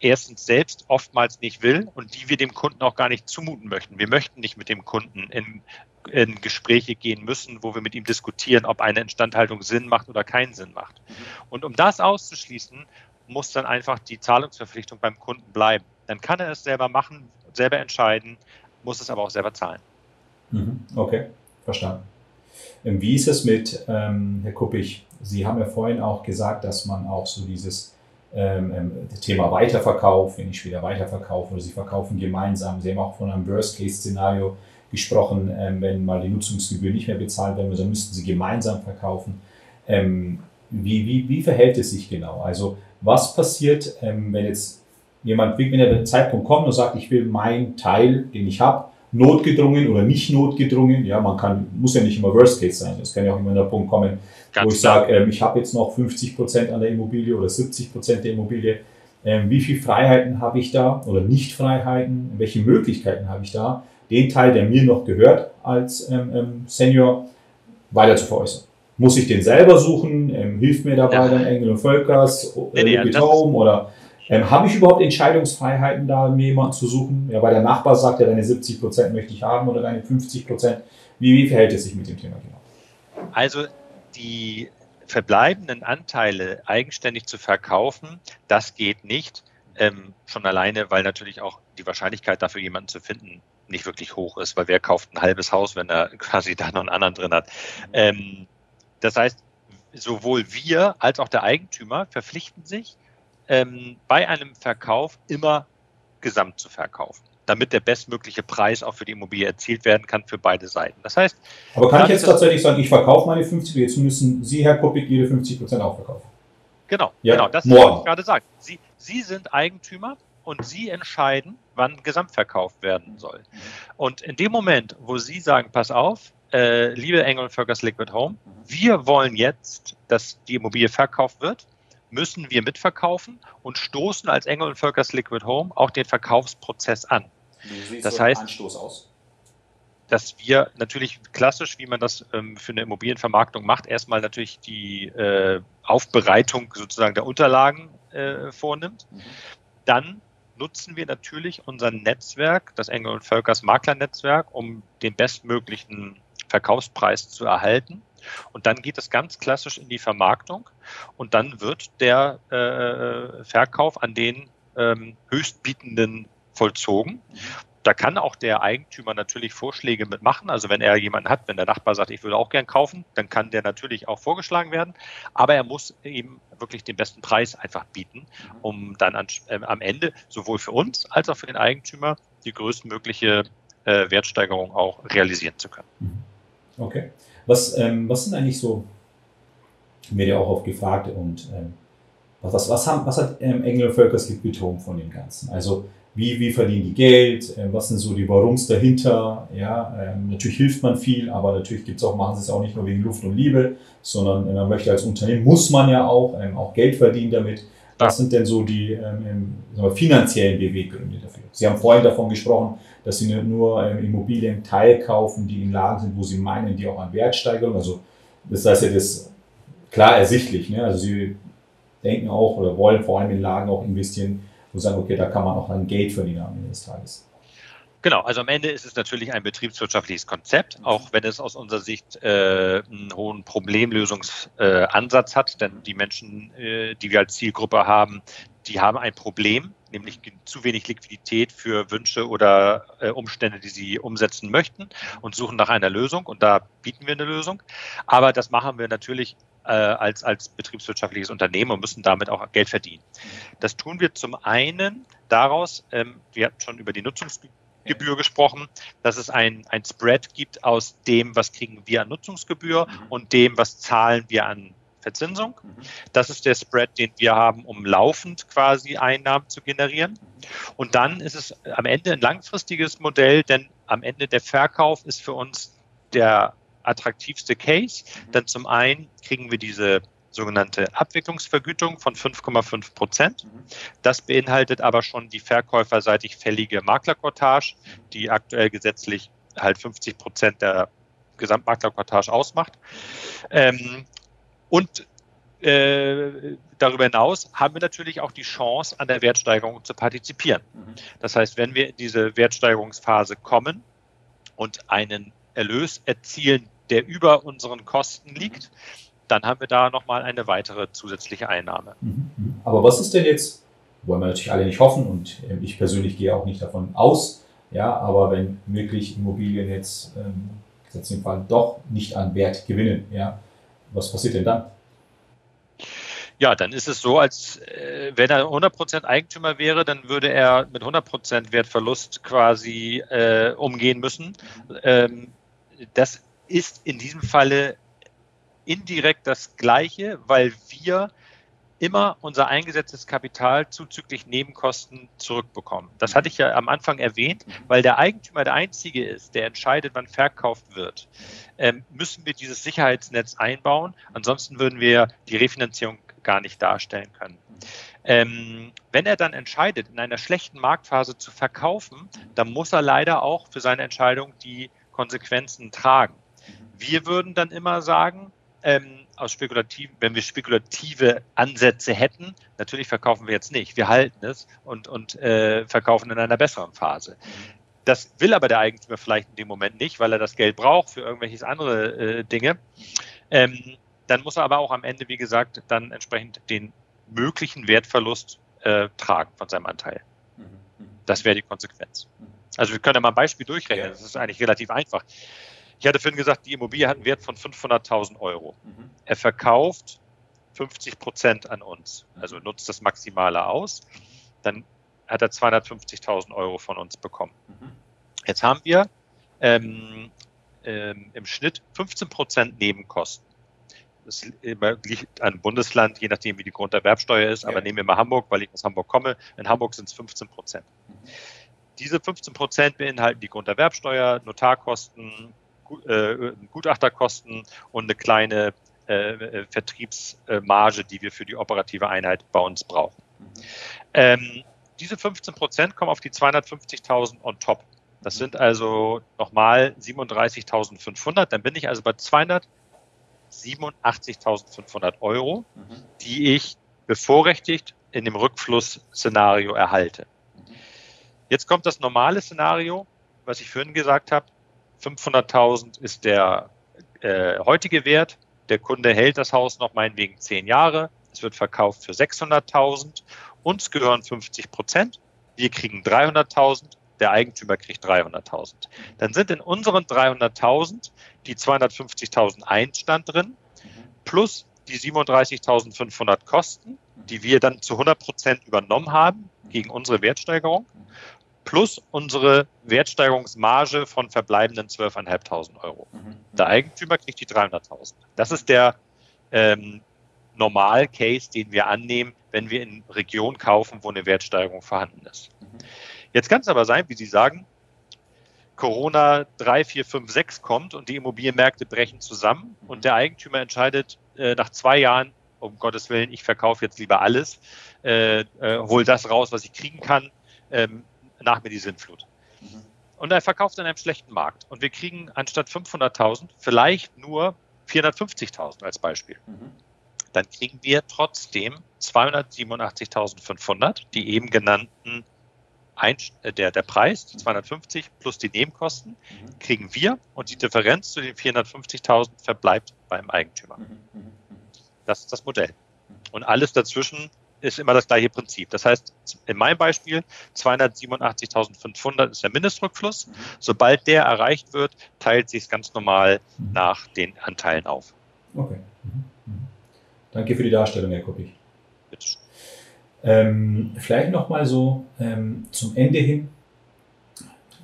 erstens selbst oftmals nicht will und die wir dem Kunden auch gar nicht zumuten möchten. Wir möchten nicht mit dem Kunden in, in Gespräche gehen müssen, wo wir mit ihm diskutieren, ob eine Instandhaltung Sinn macht oder keinen Sinn macht. Und um das auszuschließen, muss dann einfach die Zahlungsverpflichtung beim Kunden bleiben. Dann kann er es selber machen, selber entscheiden, muss es aber auch selber zahlen. Mhm. Okay, verstanden. Ähm, wie ist es mit, ähm, Herr Kuppich, Sie haben ja vorhin auch gesagt, dass man auch so dieses ähm, ähm, Thema Weiterverkauf, wenn ich wieder weiterverkaufe oder Sie verkaufen gemeinsam. Sie haben auch von einem Worst-Case-Szenario gesprochen, ähm, wenn mal die Nutzungsgebühr nicht mehr bezahlt werden dann müssten Sie gemeinsam verkaufen. Ähm, wie, wie, wie verhält es sich genau? Also was passiert, ähm, wenn jetzt jemand, wenn der Zeitpunkt kommt und sagt, ich will meinen Teil, den ich habe, notgedrungen oder nicht notgedrungen. Ja, man kann, muss ja nicht immer Worst Case sein. Es kann ja auch immer der Punkt kommen, Ganz wo ich sage, ähm, ich habe jetzt noch 50 Prozent an der Immobilie oder 70 Prozent der Immobilie. Ähm, wie viele Freiheiten habe ich da oder Nicht-Freiheiten? Welche Möglichkeiten habe ich da, den Teil, der mir noch gehört als ähm, ähm Senior, weiter zu veräußern? Muss ich den selber suchen? Ähm, hilft mir dabei ja. dann Engel und Völkers, äh, nee, nee, Home oder ähm, Habe ich überhaupt Entscheidungsfreiheiten, da mir jemanden zu suchen? Ja, weil der Nachbar sagt ja, deine 70 Prozent möchte ich haben oder deine 50 Prozent. Wie, wie verhält es sich mit dem Thema genau? Also die verbleibenden Anteile eigenständig zu verkaufen, das geht nicht. Ähm, schon alleine, weil natürlich auch die Wahrscheinlichkeit dafür, jemanden zu finden, nicht wirklich hoch ist, weil wer kauft ein halbes Haus, wenn er quasi da noch einen anderen drin hat. Ähm, das heißt, sowohl wir als auch der Eigentümer verpflichten sich, ähm, bei einem Verkauf immer gesamt zu verkaufen, damit der bestmögliche Preis auch für die Immobilie erzielt werden kann für beide Seiten. Das heißt, aber kann ich jetzt tatsächlich sagen, ich verkaufe meine 50, jetzt müssen Sie, Herr Kuppig, Ihre 50 Prozent auch verkaufen? Genau, ja, genau, das morgen. ich gerade sagen. Sie, Sie sind Eigentümer und Sie entscheiden, wann gesamtverkauft werden soll. Und in dem Moment, wo Sie sagen, pass auf, äh, liebe Engel und Völkers Liquid Home, wir wollen jetzt, dass die Immobilie verkauft wird, müssen wir mitverkaufen und stoßen als Engel und Völkers Liquid Home auch den Verkaufsprozess an. Wie das so heißt, Anstoß aus? dass wir natürlich klassisch, wie man das ähm, für eine Immobilienvermarktung macht, erstmal natürlich die äh, Aufbereitung sozusagen der Unterlagen äh, vornimmt. Mhm. Dann nutzen wir natürlich unser Netzwerk, das Engel und Völkers Maklernetzwerk, um den bestmöglichen Verkaufspreis zu erhalten. Und dann geht es ganz klassisch in die Vermarktung und dann wird der äh, Verkauf an den ähm, Höchstbietenden vollzogen. Da kann auch der Eigentümer natürlich Vorschläge mitmachen. Also wenn er jemanden hat, wenn der Nachbar sagt, ich würde auch gern kaufen, dann kann der natürlich auch vorgeschlagen werden. Aber er muss eben wirklich den besten Preis einfach bieten, um dann an, äh, am Ende sowohl für uns als auch für den Eigentümer die größtmögliche äh, Wertsteigerung auch realisieren zu können. Okay. Was, ähm, was sind eigentlich so, mir ja auch oft gefragt, und ähm, was, was, haben, was hat ähm, Engel Völkers betont von dem Ganzen? Also wie, wie verdienen die Geld, äh, was sind so die Warums dahinter, ja, ähm, natürlich hilft man viel, aber natürlich gibt's auch, machen sie es auch nicht nur wegen Luft und Liebe, sondern man möchte als Unternehmen, muss man ja auch, ähm, auch Geld verdienen damit. Was sind denn so die ähm, wir, finanziellen Beweggründe dafür? Sie haben vorhin davon gesprochen, dass sie nur ähm, Immobilien teilkaufen, die in Lagen sind, wo sie meinen, die auch an Wertsteigerung, also das heißt ja das klar ersichtlich, ne? also sie denken auch oder wollen vor allem in Lagen auch investieren, wo sagen, okay, da kann man auch dann Geld verdienen am Ende des Tages. Genau, also am Ende ist es natürlich ein betriebswirtschaftliches Konzept, auch wenn es aus unserer Sicht äh, einen hohen Problemlösungsansatz äh, hat, denn die Menschen, äh, die wir als Zielgruppe haben, die haben ein Problem nämlich zu wenig Liquidität für Wünsche oder äh, Umstände, die sie umsetzen möchten und suchen nach einer Lösung. Und da bieten wir eine Lösung. Aber das machen wir natürlich äh, als, als betriebswirtschaftliches Unternehmen und müssen damit auch Geld verdienen. Das tun wir zum einen daraus, ähm, wir hatten schon über die Nutzungsgebühr gesprochen, dass es ein, ein Spread gibt aus dem, was kriegen wir an Nutzungsgebühr mhm. und dem, was zahlen wir an Verzinsung. Mhm. Das ist der Spread, den wir haben, um laufend quasi Einnahmen zu generieren. Und dann ist es am Ende ein langfristiges Modell, denn am Ende der Verkauf ist für uns der attraktivste Case. Mhm. Denn zum einen kriegen wir diese sogenannte Abwicklungsvergütung von 5,5 Prozent. Mhm. Das beinhaltet aber schon die verkäuferseitig fällige Maklerkortage, die aktuell gesetzlich halt 50 Prozent der Gesamtmaklerkortage ausmacht. Ähm, und äh, darüber hinaus haben wir natürlich auch die Chance, an der Wertsteigerung zu partizipieren. Mhm. Das heißt, wenn wir in diese Wertsteigerungsphase kommen und einen Erlös erzielen, der über unseren Kosten liegt, dann haben wir da nochmal eine weitere zusätzliche Einnahme. Mhm. Aber was ist denn jetzt, wollen wir natürlich alle nicht hoffen und ähm, ich persönlich gehe auch nicht davon aus, ja, aber wenn wirklich Immobilien jetzt ähm, gesetzt im Fall doch nicht an Wert gewinnen, ja, was passiert denn dann? Ja, dann ist es so, als äh, wenn er 100% Eigentümer wäre, dann würde er mit 100% Wertverlust quasi äh, umgehen müssen. Ähm, das ist in diesem Falle indirekt das Gleiche, weil wir immer unser eingesetztes Kapital zuzüglich Nebenkosten zurückbekommen. Das hatte ich ja am Anfang erwähnt, weil der Eigentümer der Einzige ist, der entscheidet, wann verkauft wird. Ähm, müssen wir dieses Sicherheitsnetz einbauen, ansonsten würden wir die Refinanzierung gar nicht darstellen können. Ähm, wenn er dann entscheidet, in einer schlechten Marktphase zu verkaufen, dann muss er leider auch für seine Entscheidung die Konsequenzen tragen. Wir würden dann immer sagen, ähm, aus spekulativen, wenn wir spekulative Ansätze hätten, natürlich verkaufen wir jetzt nicht. Wir halten es und, und äh, verkaufen in einer besseren Phase. Das will aber der Eigentümer vielleicht in dem Moment nicht, weil er das Geld braucht für irgendwelche andere äh, Dinge. Ähm, dann muss er aber auch am Ende, wie gesagt, dann entsprechend den möglichen Wertverlust äh, tragen von seinem Anteil. Das wäre die Konsequenz. Also wir können ja mal ein Beispiel durchrechnen. Das ist eigentlich relativ einfach. Ich hatte vorhin gesagt, die Immobilie hat einen Wert von 500.000 Euro. Mhm. Er verkauft 50 Prozent an uns, also nutzt das Maximale aus. Dann hat er 250.000 Euro von uns bekommen. Mhm. Jetzt haben wir ähm, ähm, im Schnitt 15 Prozent Nebenkosten. Das liegt an Bundesland, je nachdem, wie die Grunderwerbsteuer ist. Aber nehmen wir mal Hamburg, weil ich aus Hamburg komme. In Hamburg sind es 15 Prozent. Mhm. Diese 15 Prozent beinhalten die Grunderwerbsteuer, Notarkosten, äh, Gutachterkosten und eine kleine äh, äh, Vertriebsmarge, die wir für die operative Einheit bei uns brauchen. Mhm. Ähm, diese 15 Prozent kommen auf die 250.000 on top. Das sind also nochmal 37.500. Dann bin ich also bei 287.500 Euro, mhm. die ich bevorrechtigt in dem Rückflussszenario erhalte. Mhm. Jetzt kommt das normale Szenario, was ich vorhin gesagt habe. 500.000 ist der äh, heutige Wert. Der Kunde hält das Haus noch meinetwegen zehn Jahre. Es wird verkauft für 600.000. Uns gehören 50 Prozent. Wir kriegen 300.000. Der Eigentümer kriegt 300.000. Dann sind in unseren 300.000 die 250.000 Einstand drin plus die 37.500 Kosten, die wir dann zu 100 Prozent übernommen haben gegen unsere Wertsteigerung plus unsere Wertsteigerungsmarge von verbleibenden 12.500 Euro. Mhm. Der Eigentümer kriegt die 300.000. Das ist der ähm, Normal-Case, den wir annehmen, wenn wir in Regionen kaufen, wo eine Wertsteigerung vorhanden ist. Mhm. Jetzt kann es aber sein, wie Sie sagen, Corona 3, 4, 5, 6 kommt und die Immobilienmärkte brechen zusammen mhm. und der Eigentümer entscheidet äh, nach zwei Jahren, um Gottes Willen, ich verkaufe jetzt lieber alles, äh, äh, hol das raus, was ich kriegen kann, ähm, nach mir die Sintflut. Mhm. Und er verkauft in einem schlechten Markt. Und wir kriegen anstatt 500.000 vielleicht nur 450.000 als Beispiel. Mhm. Dann kriegen wir trotzdem 287.500, die eben genannten ein, äh, der, der Preis, die 250 plus die Nebenkosten, mhm. kriegen wir und die Differenz zu den 450.000 verbleibt beim Eigentümer. Mhm. Das ist das Modell. Und alles dazwischen ist immer das gleiche Prinzip. Das heißt, in meinem Beispiel 287.500 ist der Mindestrückfluss. Mhm. Sobald der erreicht wird, teilt sich es ganz normal mhm. nach den Anteilen auf. Okay. Mhm. mhm. Danke für die Darstellung, Herr Kuppig. Bitte. Ähm, vielleicht nochmal so ähm, zum Ende hin.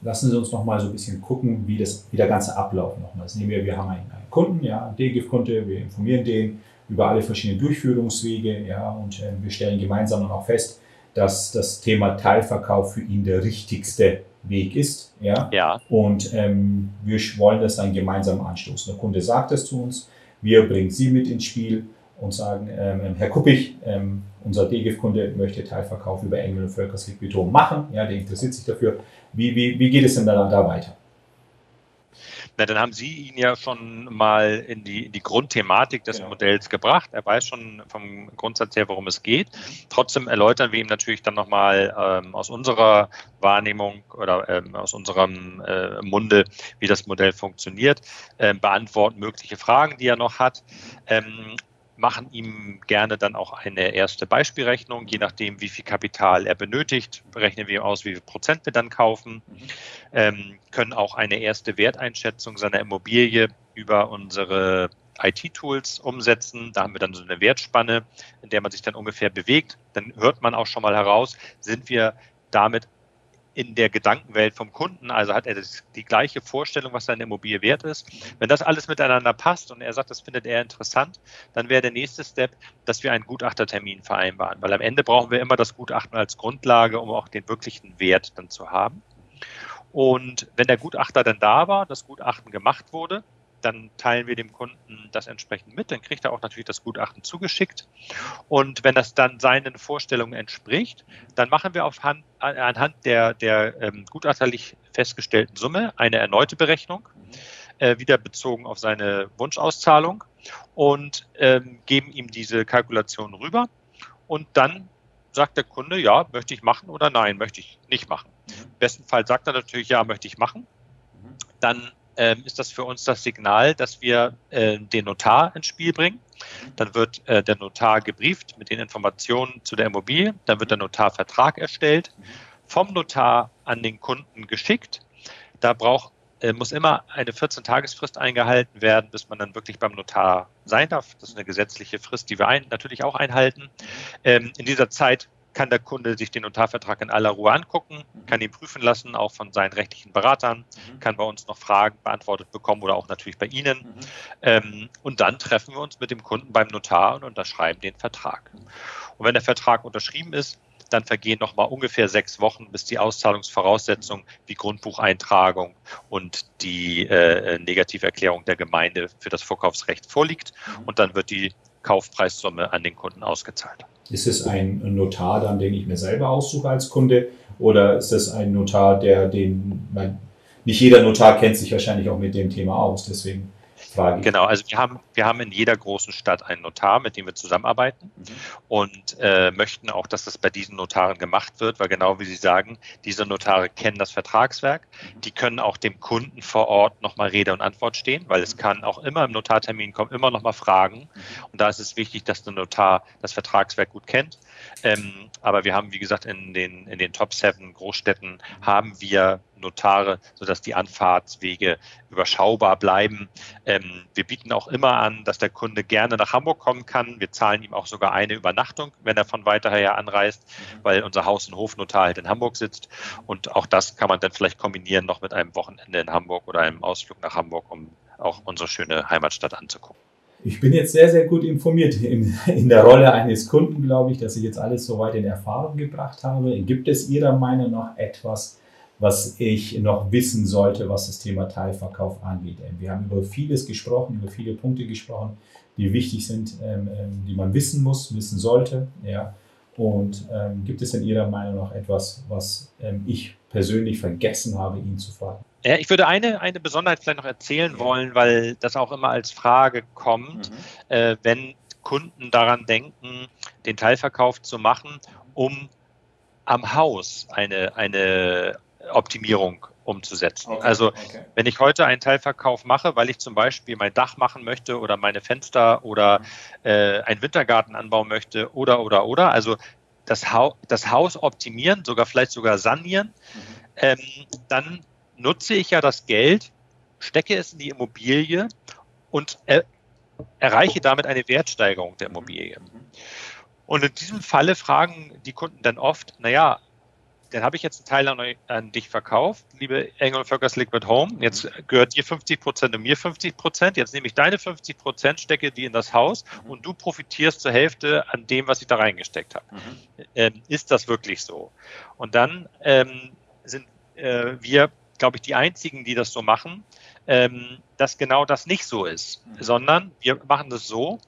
Lassen Sie uns nochmal so ein bisschen gucken, wie, das, wie der ganze Ablauf nochmal ist. Nehmen wir, wir haben einen, einen Kunden, ja, einen DGIF-Kunde, wir informieren den über alle verschiedenen Durchführungswege, ja, und äh, wir stellen gemeinsam dann auch fest, dass das Thema Teilverkauf für ihn der richtigste Weg ist, ja. ja. Und ähm, wir wollen das dann gemeinsam anstoßen. Der Kunde sagt es zu uns, wir bringen Sie mit ins Spiel und sagen, ähm, ähm Herr Kuppig, ähm, unser DGIF-Kunde möchte Teilverkauf über Engel und Völkerslied Beton machen, ja, der interessiert sich dafür. Wie, wie, wie geht es denn dann da weiter? Na, dann haben Sie ihn ja schon mal in die, in die Grundthematik des genau. Modells gebracht. Er weiß schon vom Grundsatz her, worum es geht. Trotzdem erläutern wir ihm natürlich dann nochmal ähm, aus unserer Wahrnehmung oder ähm, aus unserem äh, Munde, wie das Modell funktioniert, äh, beantworten mögliche Fragen, die er noch hat. Ähm, machen ihm gerne dann auch eine erste Beispielrechnung, je nachdem, wie viel Kapital er benötigt, rechnen wir aus, wie viel Prozent wir dann kaufen, mhm. ähm, können auch eine erste Werteinschätzung seiner Immobilie über unsere IT-Tools umsetzen. Da haben wir dann so eine Wertspanne, in der man sich dann ungefähr bewegt. Dann hört man auch schon mal heraus, sind wir damit in der Gedankenwelt vom Kunden, also hat er das, die gleiche Vorstellung, was seine Immobilie wert ist. Wenn das alles miteinander passt und er sagt, das findet er interessant, dann wäre der nächste Step, dass wir einen Gutachtertermin vereinbaren, weil am Ende brauchen wir immer das Gutachten als Grundlage, um auch den wirklichen Wert dann zu haben. Und wenn der Gutachter dann da war, das Gutachten gemacht wurde, dann teilen wir dem Kunden das entsprechend mit. Dann kriegt er auch natürlich das Gutachten zugeschickt. Und wenn das dann seinen Vorstellungen entspricht, dann machen wir auf Hand, anhand der, der ähm, gutachterlich festgestellten Summe eine erneute Berechnung, äh, wieder bezogen auf seine Wunschauszahlung und ähm, geben ihm diese Kalkulation rüber. Und dann sagt der Kunde, ja, möchte ich machen oder nein, möchte ich nicht machen. Im besten Fall sagt er natürlich, ja, möchte ich machen. Dann ähm, ist das für uns das Signal, dass wir äh, den Notar ins Spiel bringen. Dann wird äh, der Notar gebrieft mit den Informationen zu der Immobilie. Dann wird der Notarvertrag erstellt, vom Notar an den Kunden geschickt. Da braucht, äh, muss immer eine 14-Tagesfrist eingehalten werden, bis man dann wirklich beim Notar sein darf. Das ist eine gesetzliche Frist, die wir ein, natürlich auch einhalten. Ähm, in dieser Zeit kann der Kunde sich den Notarvertrag in aller Ruhe angucken, kann ihn prüfen lassen, auch von seinen rechtlichen Beratern, mhm. kann bei uns noch Fragen beantwortet bekommen oder auch natürlich bei Ihnen. Mhm. Ähm, und dann treffen wir uns mit dem Kunden beim Notar und unterschreiben den Vertrag. Und wenn der Vertrag unterschrieben ist, dann vergehen noch mal ungefähr sechs Wochen, bis die Auszahlungsvoraussetzungen wie Grundbucheintragung und die äh, Negativerklärung der Gemeinde für das Vorkaufsrecht vorliegt. Mhm. Und dann wird die Kaufpreissumme an den Kunden ausgezahlt. Ist es ein Notar dann, den ich mir selber aussuche als Kunde? Oder ist es ein Notar, der den, mein, nicht jeder Notar kennt sich wahrscheinlich auch mit dem Thema aus, deswegen Frage. Genau, also wir haben, wir haben in jeder großen Stadt einen Notar, mit dem wir zusammenarbeiten mhm. und äh, möchten auch, dass das bei diesen Notaren gemacht wird, weil genau wie Sie sagen, diese Notare kennen das Vertragswerk, mhm. die können auch dem Kunden vor Ort nochmal Rede und Antwort stehen, weil es mhm. kann auch immer im Notartermin kommen, immer nochmal Fragen mhm. und da ist es wichtig, dass der Notar das Vertragswerk gut kennt. Ähm, aber wir haben, wie gesagt, in den, in den Top 7 Großstädten haben wir Notare, sodass die Anfahrtswege überschaubar bleiben. Ähm, wir bieten auch immer an, dass der Kunde gerne nach Hamburg kommen kann. Wir zahlen ihm auch sogar eine Übernachtung, wenn er von weiter her anreist, mhm. weil unser Haus- und Hofnotar halt in Hamburg sitzt. Und auch das kann man dann vielleicht kombinieren noch mit einem Wochenende in Hamburg oder einem Ausflug nach Hamburg, um auch unsere schöne Heimatstadt anzugucken. Ich bin jetzt sehr, sehr gut informiert in, in, der Rolle eines Kunden, glaube ich, dass ich jetzt alles soweit in Erfahrung gebracht habe. Gibt es Ihrer Meinung nach etwas, was ich noch wissen sollte, was das Thema Teilverkauf angeht. Ähm, wir haben über vieles gesprochen, über viele Punkte gesprochen, die wichtig sind, ähm, ähm, die man wissen muss, wissen sollte. Ja. Und ähm, gibt es in Ihrer Meinung noch etwas, was ähm, ich persönlich vergessen habe, Ihnen zu fragen? Ja, ich würde eine, eine Besonderheit vielleicht noch erzählen wollen, weil das auch immer als Frage kommt, mhm. äh, wenn Kunden daran denken, den Teilverkauf zu machen, um am Haus eine, eine Optimierung umzusetzen. Okay, also okay. wenn ich heute einen Teilverkauf mache, weil ich zum Beispiel mein Dach machen möchte oder meine Fenster oder mhm. äh, einen Wintergarten anbauen möchte oder oder oder, also das, ha das Haus optimieren, sogar vielleicht sogar sanieren, mhm. ähm, dann nutze ich ja das Geld, stecke es in die Immobilie und er erreiche damit eine Wertsteigerung der Immobilie. Mhm. Und in diesem Falle fragen die Kunden dann oft, naja, dann habe ich jetzt einen Teil an, an, dich verkauft, liebe Engel Völkers Liquid Home. Jetzt gehört dir 50 Prozent und mir 50 Prozent. Jetzt nehme ich deine 50 Prozent, stecke die in das Haus mhm. und du profitierst zur Hälfte an dem, was ich da reingesteckt habe. Mhm. Ähm, ist das wirklich so? Und dann ähm, sind äh, wir, glaube ich, die einzigen, die das so machen, ähm, dass genau das nicht so ist, mhm. sondern wir machen das so,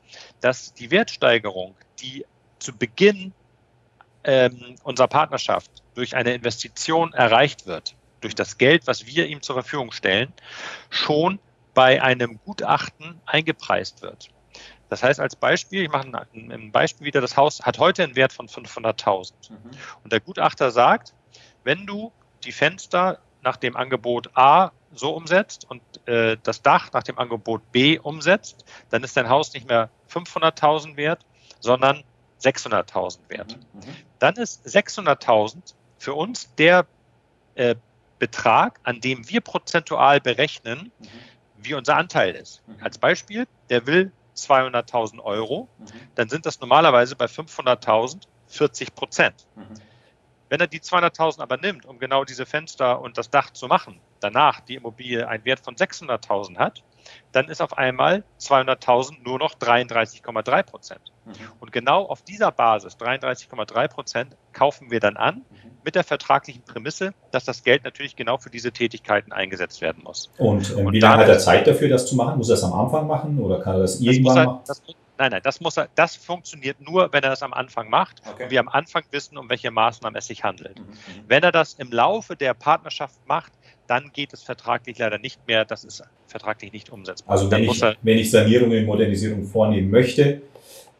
dass die Wertsteigerung, die zu Beginn ähm, unserer Partnerschaft durch eine Investition erreicht wird, durch das Geld, was wir ihm zur Verfügung stellen, schon bei einem Gutachten eingepreist wird. Das heißt, als Beispiel, ich mache ein, Beispiel wieder, das Haus hat heute einen Wert von 500.000. Mhm. Und der Gutachter sagt, wenn du die Fenster nach dem Angebot A so umsetzt und äh, das Dach nach dem Angebot B umsetzt, dann ist dein Haus nicht mehr 500.000 wert, sondern 600.000 wert. Mhm, mhm. Dann ist 600.000 für uns der äh, Betrag, an dem wir prozentual berechnen, mhm. wie unser Anteil ist. Mhm. Als Beispiel, der will 200.000 Euro, mhm. dann sind das normalerweise bei 500.000 40 Prozent. Mhm. Wenn er die 200.000 aber nimmt, um genau diese Fenster und das Dach zu machen, danach die Immobilie einen Wert von 600.000 hat, dann ist auf einmal 200.000 nur noch 33,3 Prozent. Mhm. Und genau auf dieser Basis, 33,3 Prozent, kaufen wir dann an mhm. mit der vertraglichen Prämisse, dass das Geld natürlich genau für diese Tätigkeiten eingesetzt werden muss. Und, ähm, wie lange hat er Zeit dafür, das zu machen? Muss er das am Anfang machen oder kann er das irgendwann das er, machen? Das, nein, nein, das, muss er, das funktioniert nur, wenn er das am Anfang macht okay. und wir am Anfang wissen, um welche Maßnahmen es sich handelt. Mhm. mhm. Wenn er das im Laufe der Partnerschaft macht, dann geht es vertraglich leider nicht mehr. Das ist vertraglich nicht umsetzbar. Also wenn, ich, wenn ich Sanierungen, Modernisierung vornehmen möchte,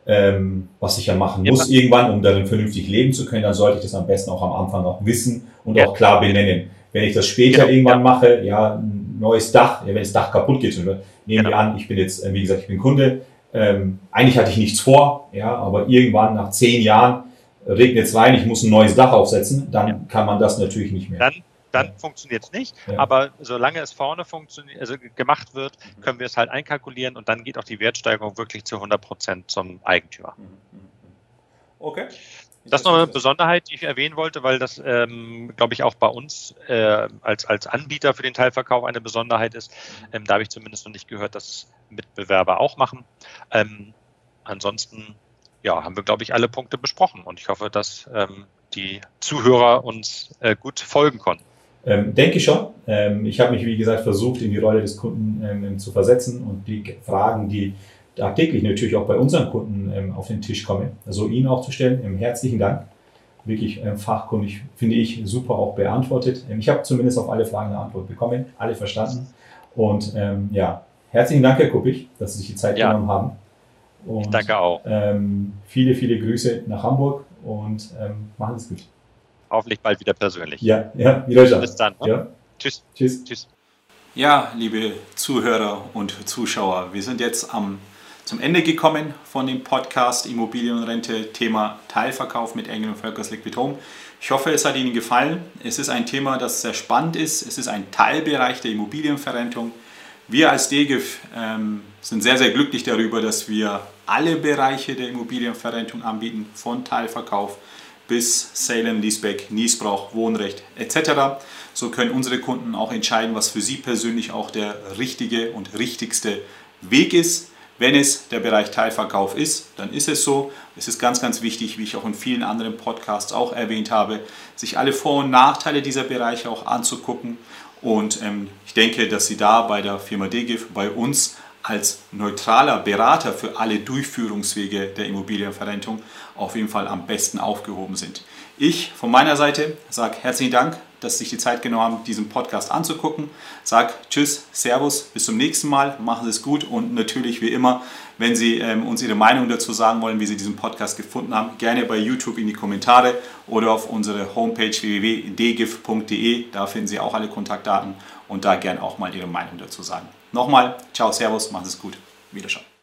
ähm, was ich ja machen ja. muss irgendwann, um darin vernünftig leben zu können, dann sollte ich das am besten auch am Anfang auch wissen und ja. auch klar benennen. Wenn ich das später genau. irgendwann ja. mache, ja, ein neues Dach, ja, wenn das Dach kaputt geht, nehmen genau. wir an, ich bin jetzt, äh, wie gesagt, ich bin Kunde, ähm, eigentlich hatte ich nichts vor, ja, aber irgendwann nach zehn Jahren regnet es rein, ich muss ein neues Dach aufsetzen, dann kann man das natürlich nicht mehr. Dann dann funktioniert es nicht. Ja. Aber solange es vorne funktioniert, also gemacht wird, mhm. können wir es halt einkalkulieren und dann geht auch die Wertsteigerung wirklich zu 100 Prozent zum Eigentümer. Mhm. Mhm. Okay. Das ist noch eine Besonderheit, die ich erwähnen wollte, weil das, ähm, glaube ich, auch bei uns äh, als, als Anbieter für den Teilverkauf eine Besonderheit ist. Ähm, da habe ich zumindest noch nicht gehört, dass es Mitbewerber auch machen. Ähm, ansonsten ja, haben wir, glaube ich, alle Punkte besprochen und ich hoffe, dass ähm, die Zuhörer uns äh, gut folgen konnten. Ähm, denke schon. Ähm, ich habe mich, wie gesagt, versucht, in die Rolle des Kunden ähm, zu versetzen und die Fragen, die tagtäglich natürlich auch bei unseren Kunden ähm, auf den Tisch kommen, also Ihnen auch zu stellen. Ähm, herzlichen Dank. Wirklich ähm, fachkundig, finde ich, super auch beantwortet. ich habe zumindest auf alle Fragen eine Antwort bekommen, alle verstanden. Und ja, herzlichen Dank, Herr Kuppich, dass Sie sich die Zeit ja. genommen haben. Und, ich danke auch. viele, viele Grüße nach Hamburg und machen Sie es gut hoffentlich bald wieder persönlich. Ja, ja, wieder Bis dann. Ne? Ja. Tschüss. Tschüss. Tschüss. Ja, liebe Zuhörer und Zuschauer, wir sind jetzt am, zum Ende gekommen von dem Podcast Immobilienrente, Thema Teilverkauf mit Engel und Völkers Liquid Home. Ich hoffe, es hat Ihnen gefallen. Es ist ein Thema, das sehr spannend ist. Es ist ein Teilbereich der Immobilienverrentung. Wir als DGIF ähm, sind sehr, sehr glücklich darüber, dass wir alle Bereiche der Immobilienverrentung anbieten, von Teilverkauf bis Salem, Leaseback, Niesbrauch, Wohnrecht etc. So können unsere Kunden auch entscheiden, was für sie persönlich auch der richtige und richtigste Weg ist. Wenn es der Bereich Teilverkauf ist, dann ist es so. Es ist ganz, ganz wichtig, wie ich auch in vielen anderen Podcasts auch erwähnt habe, sich alle Vor- und Nachteile dieser Bereiche auch anzugucken. Und ähm, ich denke, dass Sie da bei der Firma DGIF, bei uns als neutraler Berater für alle Durchführungswege der Immobilienverrentung auf jeden Fall am besten aufgehoben sind. Ich von meiner Seite sage herzlichen Dank dass Sie sich die Zeit genommen haben, diesen Podcast anzugucken. Sag Tschüss, Servus, bis zum nächsten Mal, machen Sie es gut und natürlich wie immer, wenn Sie ähm, uns Ihre Meinung dazu sagen wollen, wie Sie diesen Podcast gefunden haben, gerne bei YouTube in die Kommentare oder auf unsere Homepage www.dgif.de. Da finden Sie auch alle Kontaktdaten und da gerne auch mal Ihre Meinung dazu sagen. Nochmal, ciao, Servus, machen Sie es gut, Wiederschauen.